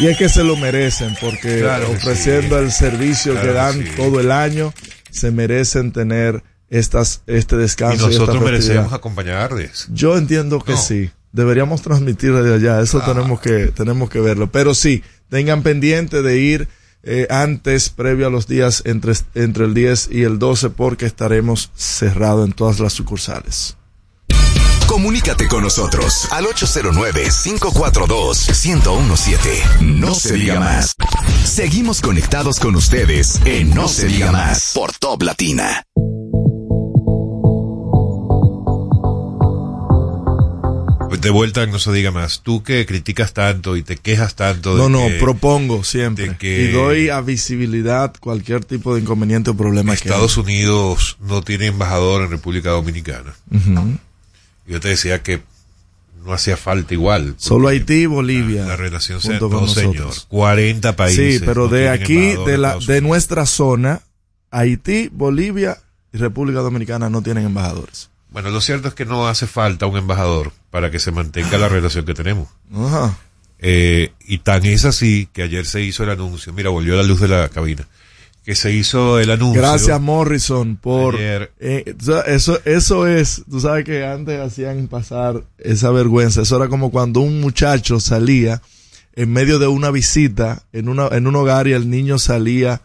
Y es que se lo merecen porque Claro ofreciendo sí. el servicio Claro que dan sí. todo el año, se merecen tener estas, este Y descanso. y nosotros festividad. merecemos acompañarles. Yo entiendo que No. sí. Deberíamos transmitir desde allá. Eso tenemos que, tenemos que verlo. Pero sí, tengan pendiente de ir eh, antes, previo a los días entre, entre el 10 y el 12, porque estaremos cerrados en todas las sucursales. Comunícate con nosotros al 809-542-1017. No se diga más. Seguimos conectados con ustedes en No se diga más por Top Latina. De vuelta, no se diga más. Tú que criticas tanto y te quejas tanto. No, de no, que propongo siempre. que- y doy a visibilidad cualquier tipo de inconveniente o problema que Estados Unidos no tiene embajador en República Dominicana. Ujú. Yo te decía que no hacía falta igual. Solo Haití y Bolivia. La relación se no, señor. nosotros. 40 países. Sí, pero no de aquí, de, la, de nuestra zona, Haití, Bolivia y República Dominicana no tienen embajadores. Bueno, lo cierto es que no hace falta un embajador para que se mantenga la relación que tenemos. Ajá. Eh, y tan es así que ayer se hizo el anuncio. Mira, volvió la luz de la cabina. Que se hizo el anuncio. Gracias Morrison por Ayer. eh, eso eso es tú sabes que antes hacían pasar esa vergüenza eso era como cuando un muchacho salía en medio de una visita en una en un hogar y el niño salía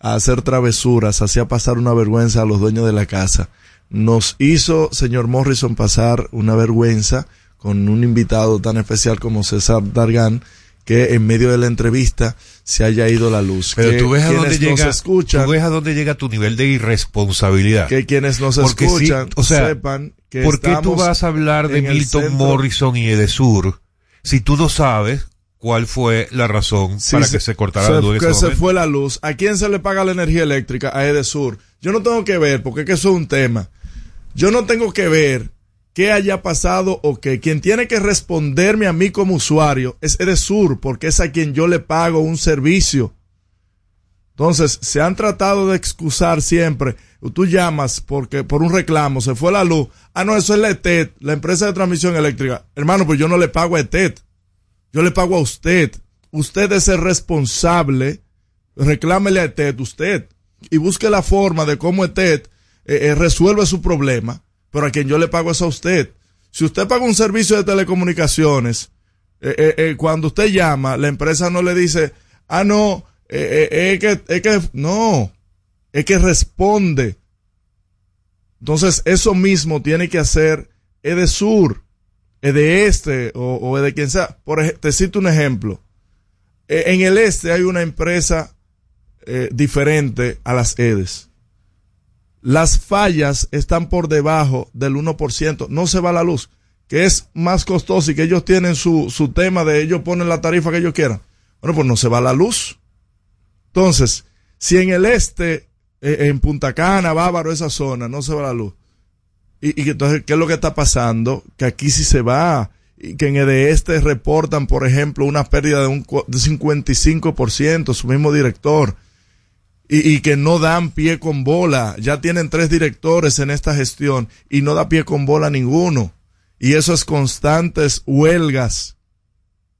a hacer travesuras hacía pasar una vergüenza a los dueños de la casa nos hizo señor Morrison pasar una vergüenza con un invitado tan especial como César Dargan que en medio de la entrevista se haya ido la luz Pero Que tú ves a dónde llega, escuchan tú ves a dónde llega tu nivel de irresponsabilidad. que quienes nos Porque sí, escuchan o sea, sepan que ¿Por qué tú vas a hablar de Milton Morrison y Edesur si tú no sabes cuál fue la razón Sí, para que se cortara se- la luz que se fue la luz. ¿A quién se le paga la energía eléctrica? A Edesur. Yo no tengo que ver, porque es que eso es un tema. Yo no tengo que ver qué haya pasado o qué. Quien tiene que responderme a mí como usuario es Edesur, porque es a quien yo le pago un servicio. Entonces, se han tratado de excusar siempre. Tú llamas porque por un reclamo se fue la luz. Ah, no, eso es la ETET, la empresa de transmisión eléctrica. Hermano, pues yo no le pago a ETET. Yo le pago a usted. Usted es el responsable. Reclámele a ETET usted. Y busque la forma de cómo ETET eh, eh, resuelve su problema. Pero a quien yo le pago es a usted. Si usted paga un servicio de telecomunicaciones, eh, eh, eh, cuando usted llama, la empresa no le dice, ah, no, es, que, es que, no, es que responde. Entonces, eso mismo tiene que hacer Edesur, de este o, o de quien sea. Por te cito un ejemplo. En el este hay una empresa diferente a las EDES. Las fallas están por debajo del 1%. No se va la luz, que es más costoso y que ellos tienen su, su tema de ellos ponen la tarifa que ellos quieran. Bueno, pues no se va la luz. Entonces, si en el este, eh, en Punta Cana, Bávaro, esa zona, no se va la luz. Y, y entonces, ¿qué es lo que está pasando? Que aquí sí se va. Y que en el este reportan, por ejemplo, una pérdida de un de 55%, su mismo director. Y, que no dan pie con bola. Ya tienen tres directores en esta gestión y no da pie con bola ninguno. Y eso es constantes huelgas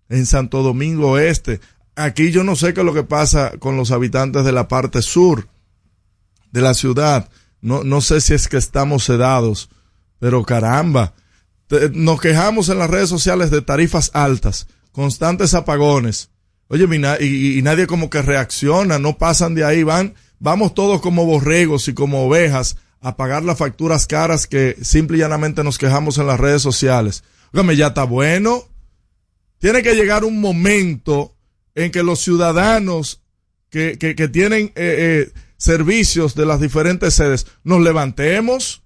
en Santo Domingo Este. Aquí yo no sé qué es lo que pasa con los habitantes de la parte sur de la ciudad. No, no sé si es que estamos sedados, pero caramba. Te- nos quejamos en las redes sociales de tarifas altas, constantes apagones. Oye, y, y nadie como que reacciona, no pasan de ahí, van, vamos todos como borregos y como ovejas a pagar las facturas caras que simple y llanamente nos quejamos en las redes sociales. Óigame, ya está bueno. Tiene que llegar un momento en que los ciudadanos que, que, que tienen eh, eh, servicios de las diferentes sedes nos levantemos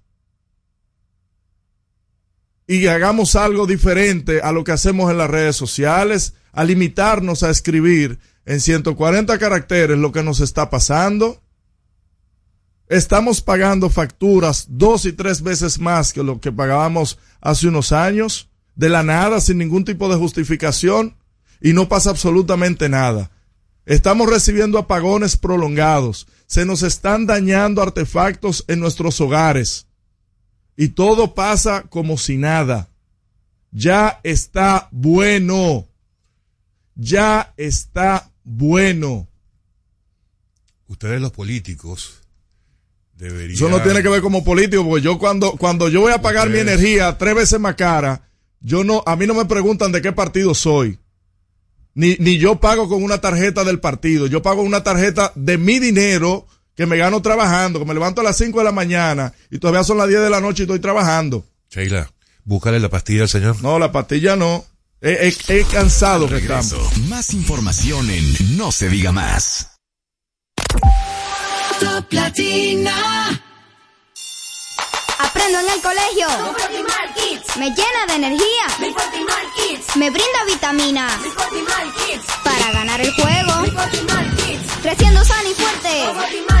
y hagamos algo diferente a lo que hacemos en las redes sociales, a limitarnos a escribir en 140 caracteres lo que nos está pasando. Estamos pagando facturas dos y tres veces más que lo que pagábamos hace unos años, de la nada, sin ningún tipo de justificación, y no pasa absolutamente nada. Estamos recibiendo apagones prolongados, se nos están dañando artefactos en nuestros hogares, y todo pasa como si nada. Ya está bueno. Ya está bueno. Ustedes los políticos deberían... Eso no tiene que ver como político, porque yo cuando, cuando yo voy a pagar mi energía tres veces más cara, yo no, a mí no me preguntan de qué partido soy. Ni, ni yo pago con una tarjeta del partido. Yo pago una tarjeta de mi dinero que me gano trabajando, que me levanto a las 5 de la mañana y todavía son las 10 de la noche y estoy trabajando. Sheila, búscale la pastilla al señor. No, la pastilla no. He, he- he cansado que Regreso. estamos. Más información en No se diga más. Top Latina. Aprendo en el colegio. Me llena de energía. Me brinda vitaminas. Para ganar el juego. Creciendo sano y fuerte.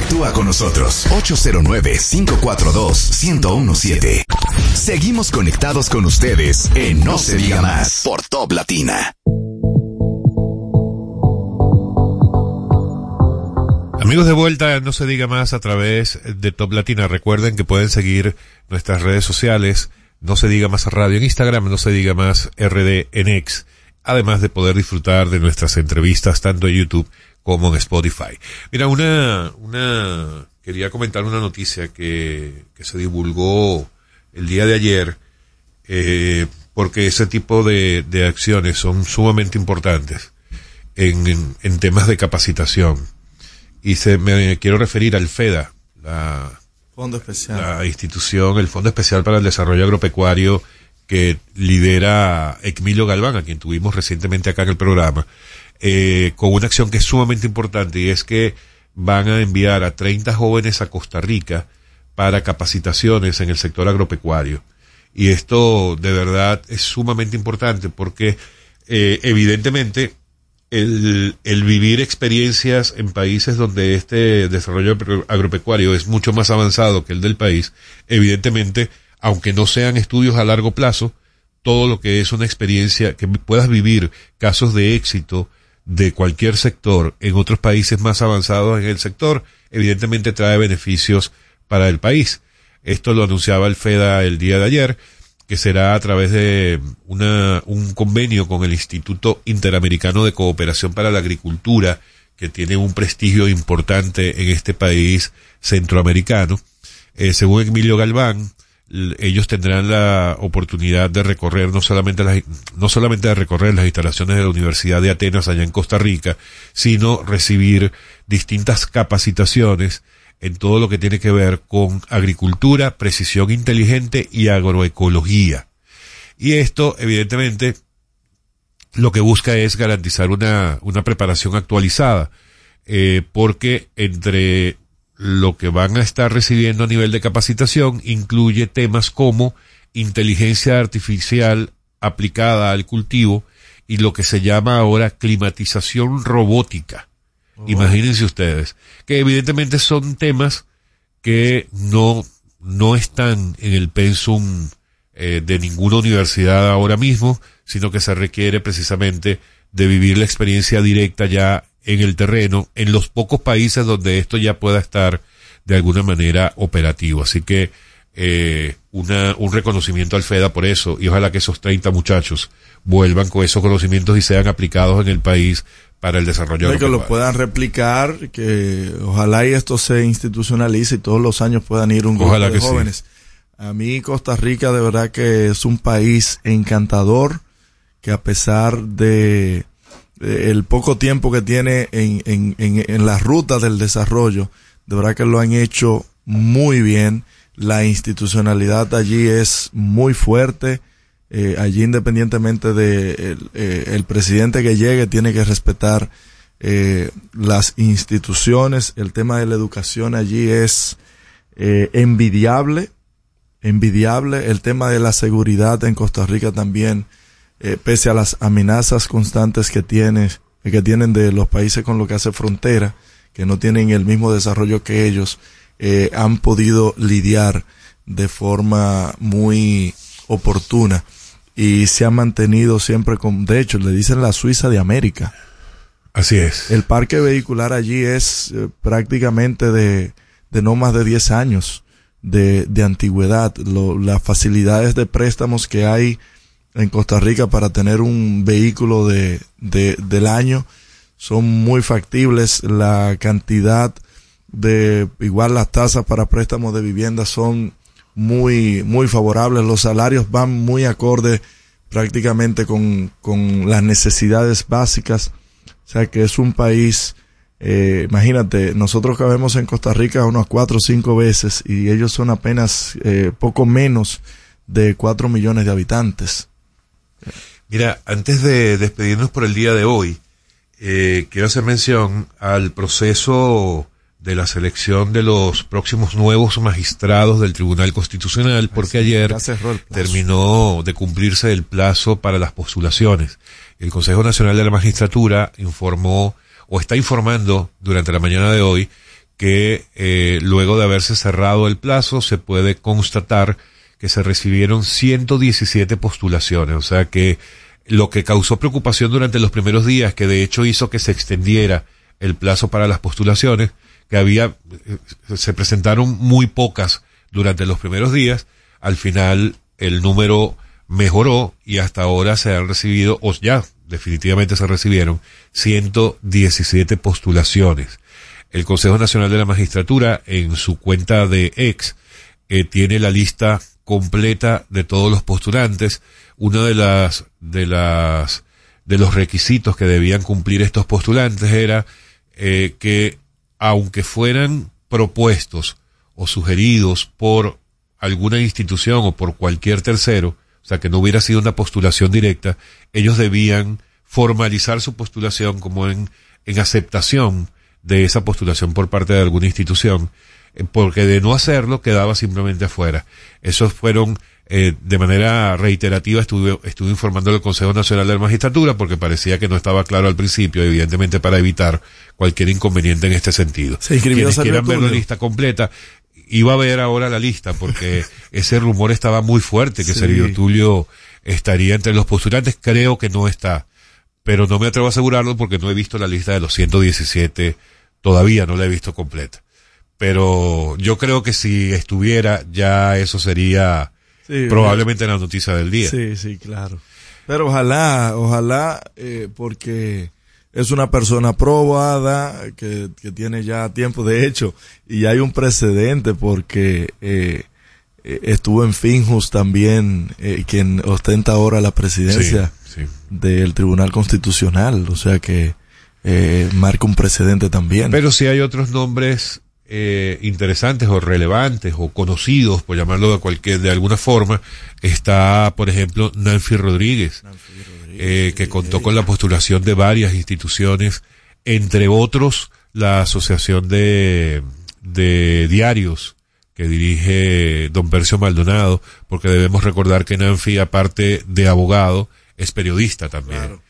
Interactúa con nosotros 809-542-1017. Seguimos conectados con ustedes en No se diga más por Top Latina. Amigos de vuelta, no se diga más a través de Top Latina. Recuerden que pueden seguir nuestras redes sociales. No se diga más radio en Instagram, no se diga más RD en X. Además de poder disfrutar de nuestras entrevistas tanto en YouTube como en Spotify. Mira, una, una, quería comentar una noticia que, que se divulgó el día de ayer, eh, porque ese tipo de, de acciones son sumamente importantes en, en, en temas de capacitación y se me quiero referir al FEDA, la, Fondo especial. la institución, el Fondo Especial para el Desarrollo Agropecuario que lidera Emilio Galván, a quien tuvimos recientemente acá en el programa, eh, con una acción que es sumamente importante y es que van a enviar a 30 jóvenes a Costa Rica para capacitaciones en el sector agropecuario. Y esto de verdad es sumamente importante porque eh, evidentemente el, el vivir experiencias en países donde este desarrollo agro- agropecuario es mucho más avanzado que el del país, evidentemente, aunque no sean estudios a largo plazo, todo lo que es una experiencia que puedas vivir casos de éxito de cualquier sector en otros países más avanzados en el sector, evidentemente trae beneficios para el país. Esto lo anunciaba el FEDA el día de ayer, que será a través de una, un convenio con el Instituto Interamericano de Cooperación para la Agricultura, que tiene un prestigio importante en este país centroamericano. Eh, según Emilio Galván, ellos tendrán la oportunidad de recorrer no solamente las, no solamente de recorrer las instalaciones de la Universidad de Atenas allá en Costa Rica, sino recibir distintas capacitaciones en todo lo que tiene que ver con agricultura, precisión inteligente y agroecología. Y esto, evidentemente, lo que busca es garantizar una, una preparación actualizada, eh, porque entre lo que van a estar recibiendo a nivel de capacitación incluye temas como inteligencia artificial aplicada al cultivo y lo que se llama ahora climatización robótica. Imagínense ustedes, que evidentemente son temas que no, no están en el pensum eh, de ninguna universidad ahora mismo, sino que se requiere precisamente de vivir la experiencia directa ya en el terreno, en los pocos países donde esto ya pueda estar de alguna manera operativo. Así que eh, una, un reconocimiento al FEDA por eso y ojalá que esos 30 muchachos vuelvan con esos conocimientos y sean aplicados en el país para el desarrollo. Y que lo puedan replicar, que ojalá y esto se institucionalice y todos los años puedan ir un grupo Ojalá de que sí. jóvenes. A mí Costa Rica de verdad que es un país encantador que a pesar de el poco tiempo que tiene en, en, en, en la ruta del desarrollo, de verdad que lo han hecho muy bien. La institucionalidad allí es muy fuerte. Eh, allí independientemente de el, eh, el presidente que llegue tiene que respetar eh, las instituciones. El tema de la educación allí es eh, envidiable, envidiable. El tema de la seguridad en Costa Rica también, eh, pese a las amenazas constantes que tiene, que tienen de los países con los que hace frontera, que no tienen el mismo desarrollo que ellos, eh, han podido lidiar de forma muy oportuna y se ha mantenido siempre con, de hecho, le dicen la Suiza de América. Así es. El parque vehicular allí es eh, prácticamente de, de no más de 10 años de, de antigüedad. Lo- las facilidades de préstamos que hay en Costa Rica para tener un vehículo de, de, del año son muy factibles. La cantidad de, igual las tasas para préstamos de vivienda son muy, muy favorables. Los salarios van muy acorde prácticamente con, con las necesidades básicas. O sea que es un país, eh, imagínate, nosotros cabemos en Costa Rica unas cuatro o cinco veces y ellos son apenas eh, poco menos de cuatro millones de habitantes. Mira, antes de despedirnos por el día de hoy, eh, quiero hacer mención al proceso de la selección de los próximos nuevos magistrados del Tribunal Constitucional, porque ayer terminó de cumplirse el plazo para las postulaciones. El Consejo Nacional de la Magistratura informó o está informando durante la mañana de hoy que eh, luego de haberse cerrado el plazo se puede constatar que se recibieron 117 postulaciones, o sea que lo que causó preocupación durante los primeros días, que de hecho hizo que se extendiera el plazo para las postulaciones, que había, eh, se presentaron muy pocas durante los primeros días, al final el número mejoró y hasta ahora se han recibido, o ya definitivamente se recibieron, 117 postulaciones. El Consejo Nacional de la Magistratura, en su cuenta de ex, eh, tiene la lista completa de todos los postulantes. Una de las, de las, de los requisitos que debían cumplir estos postulantes era eh, que, aunque fueran propuestos o sugeridos por alguna institución o por cualquier tercero, o sea, que no hubiera sido una postulación directa, ellos debían formalizar su postulación como en, en aceptación de esa postulación por parte de alguna institución, porque de no hacerlo quedaba simplemente afuera. Esos fueron, eh, de manera reiterativa, estuve, estuve informando al Consejo Nacional de la Magistratura porque parecía que no estaba claro al principio, evidentemente para evitar cualquier inconveniente en este sentido. Se inscribió Quienes quieran ver la lista completa, iba a ver ahora la lista porque ese rumor estaba muy fuerte que Sí. Sergio Tulio estaría entre los postulantes, creo que no está, pero no me atrevo a asegurarlo porque no he visto la lista de los 117, todavía no la he visto completa. Pero yo creo que si estuviera ya eso sería Sí, probablemente la noticia del día. Sí, sí, claro. Pero ojalá, ojalá, eh, porque es una persona probada que, que tiene ya tiempo, de hecho, y hay un precedente porque eh, eh, estuvo en Finjus también, eh, quien ostenta ahora la presidencia Sí, sí. del Tribunal Constitucional, o sea que eh, marca un precedente también. Pero si hay otros nombres eh, interesantes o relevantes o conocidos, por llamarlo de cualquier, de alguna forma, está, por ejemplo, Nancy Rodríguez, eh, que contó con la postulación de varias instituciones, entre otros la Asociación de, de Diarios que dirige don Percio Maldonado, porque debemos recordar que Nancy, aparte de abogado, es periodista también.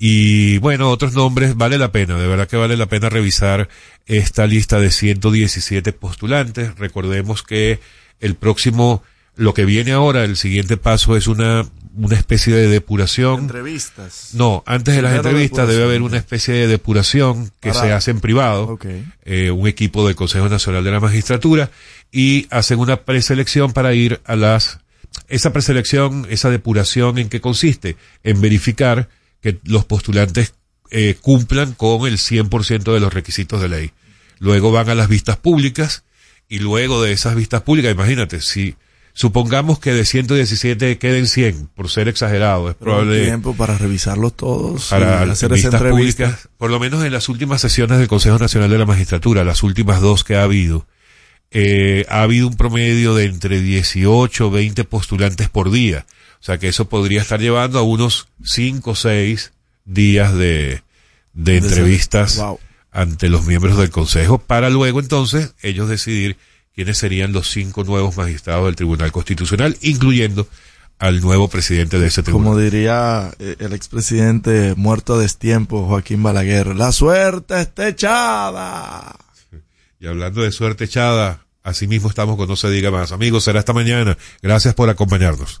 Y bueno, otros nombres, vale la pena, de verdad que vale la pena revisar esta lista de 117 postulantes. Recordemos que el próximo, lo que viene ahora, el siguiente paso es una, una especie de depuración. Entrevistas. No, antes de las entrevistas debe haber una especie de depuración que se hace en privado, eh, un equipo del Consejo Nacional de la Magistratura, y hacen una preselección para ir a las esa preselección, esa depuración, ¿en qué consiste? En verificar que los postulantes eh, cumplan con el 100% de los requisitos de ley. Luego van a las vistas públicas y luego de esas vistas públicas, imagínate, si supongamos que de 117 queden 100, por ser exagerado, es probable... tiempo para revisarlos todos, para hacer vistas públicas, por lo menos en las últimas sesiones del Consejo Nacional de la Magistratura, las últimas dos que ha habido, eh, ha habido un promedio de entre 18 o 20 postulantes por día. O sea que eso podría estar llevando a unos 5 o 6 días de, de entrevistas ante los miembros del Consejo para luego entonces ellos decidir quiénes serían los cinco nuevos magistrados del Tribunal Constitucional, incluyendo al nuevo presidente de ese tribunal. Como diría eh, el expresidente muerto a destiempo, Joaquín Balaguer, la suerte está echada. Y hablando de suerte echada, así mismo estamos con No se diga más. Amigos, será esta mañana. Gracias por acompañarnos.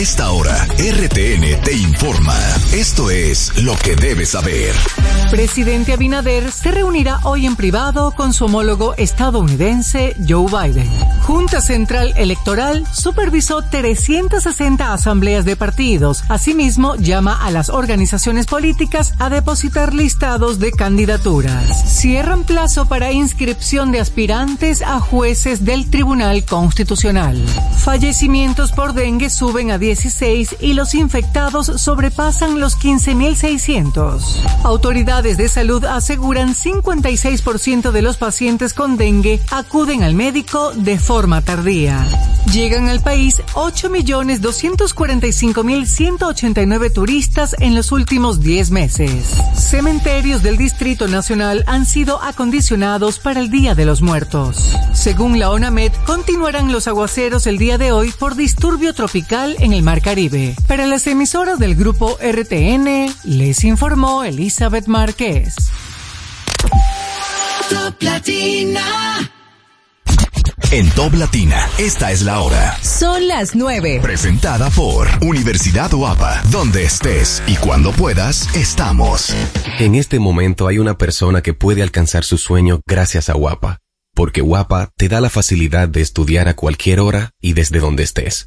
Esta hora, RTN te informa. Esto es lo que debes saber. Presidente Abinader se reunirá hoy en privado con su homólogo estadounidense Joe Biden. Junta Central Electoral supervisó 360 asambleas de partidos. Asimismo, llama a las organizaciones políticas a depositar listados de candidaturas. Cierran plazo para inscripción de aspirantes a jueces del Tribunal Constitucional. Fallecimientos por dengue suben a 16 y los infectados sobrepasan los 15.600. Autoridades de salud aseguran 56% de los pacientes con dengue acuden al médico de forma tardía. Llegan al país 8.245.189 turistas en los últimos 10 meses. Cementerios del Distrito Nacional han sido acondicionados para el Día de los Muertos. Según la ONAMED, continuarán los aguaceros el día de hoy por disturbio tropical en el Mar Caribe. Para las emisoras del grupo RTN, les informó Elizabeth Márquez. Top Latina. En Top Latina, esta es la hora. Son las 9. Presentada por Universidad Guapa, donde estés y cuando puedas, estamos. En este momento hay una persona que puede alcanzar su sueño gracias a Guapa, porque Guapa te da la facilidad de estudiar a cualquier hora y desde donde estés.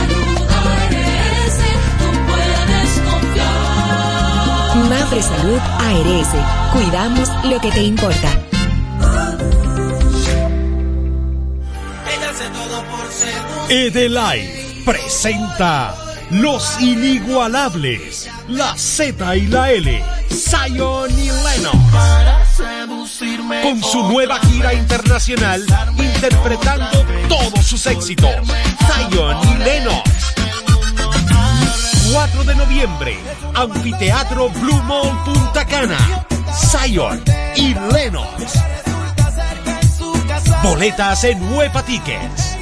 Mafre Salud ARS, cuidamos lo que te importa. Edelife presenta Los Inigualables, la Z y la L, Zion y Lennox. Con su nueva gira internacional, interpretando todos sus éxitos, Zion y Lennox. 4 de noviembre, Anfiteatro Blue Mall Punta Cana, Zion y Lennox. Boletas en Huepa Tickets.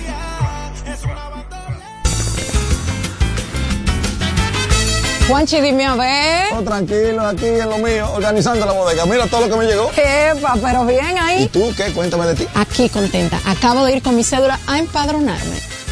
Juanchi, dime a ver. Oh, tranquilo, aquí en lo mío, organizando la bodega. Mira todo lo que me llegó. Epa, pero bien ahí. ¿Y tú qué? Cuéntame de ti. Aquí contenta. Acabo de ir con mi cédula a empadronarme.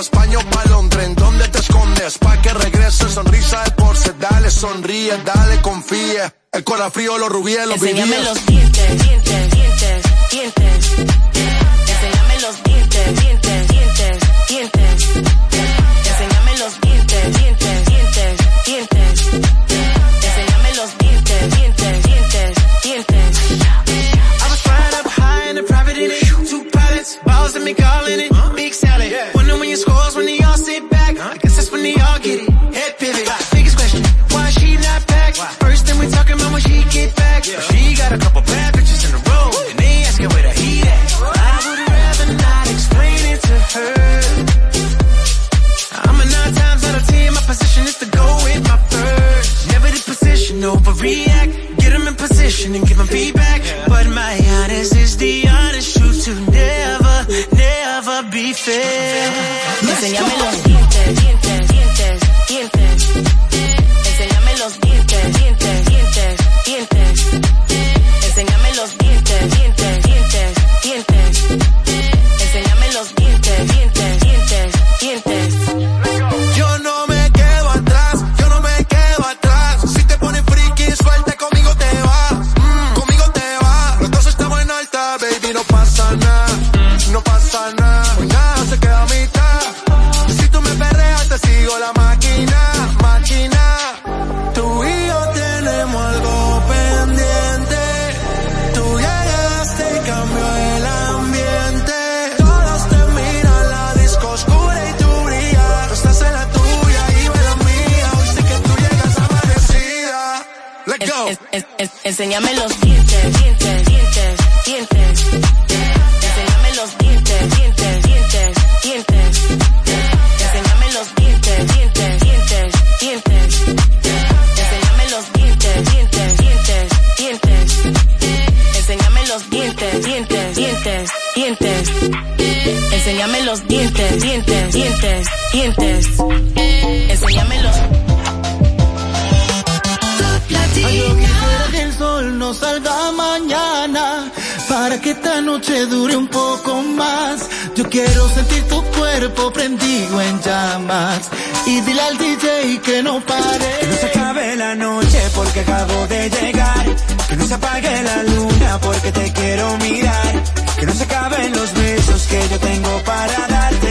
pa' España o pa' Londres. ¿En dónde te escondes? Pa' que regrese, sonrisa de porce. Dale, sonríe, dale, confía. El corazón frío, los rubíes, los vivíes. Enséñame los dientes, dientes, dientes, dientes. Enséñame los dientes, dientes, dientes, dientes. Enséñame los dientes, dientes, dientes, dientes. Enséñame los dientes, dientes, dientes, dientes. I was fried up high in a private in inn, two pilots, balls and me calling it. react, get them in position and give them feedback. But my honest is the honest truth to never, never be fair. Enséñamelo Que esta noche dure un poco más. Yo quiero sentir tu cuerpo prendido en llamas. Y dile al DJ que no pare. Que no se acabe la noche porque acabo de llegar. Que no se apague la luna porque te quiero mirar. Que no se acaben los besos que yo tengo para darte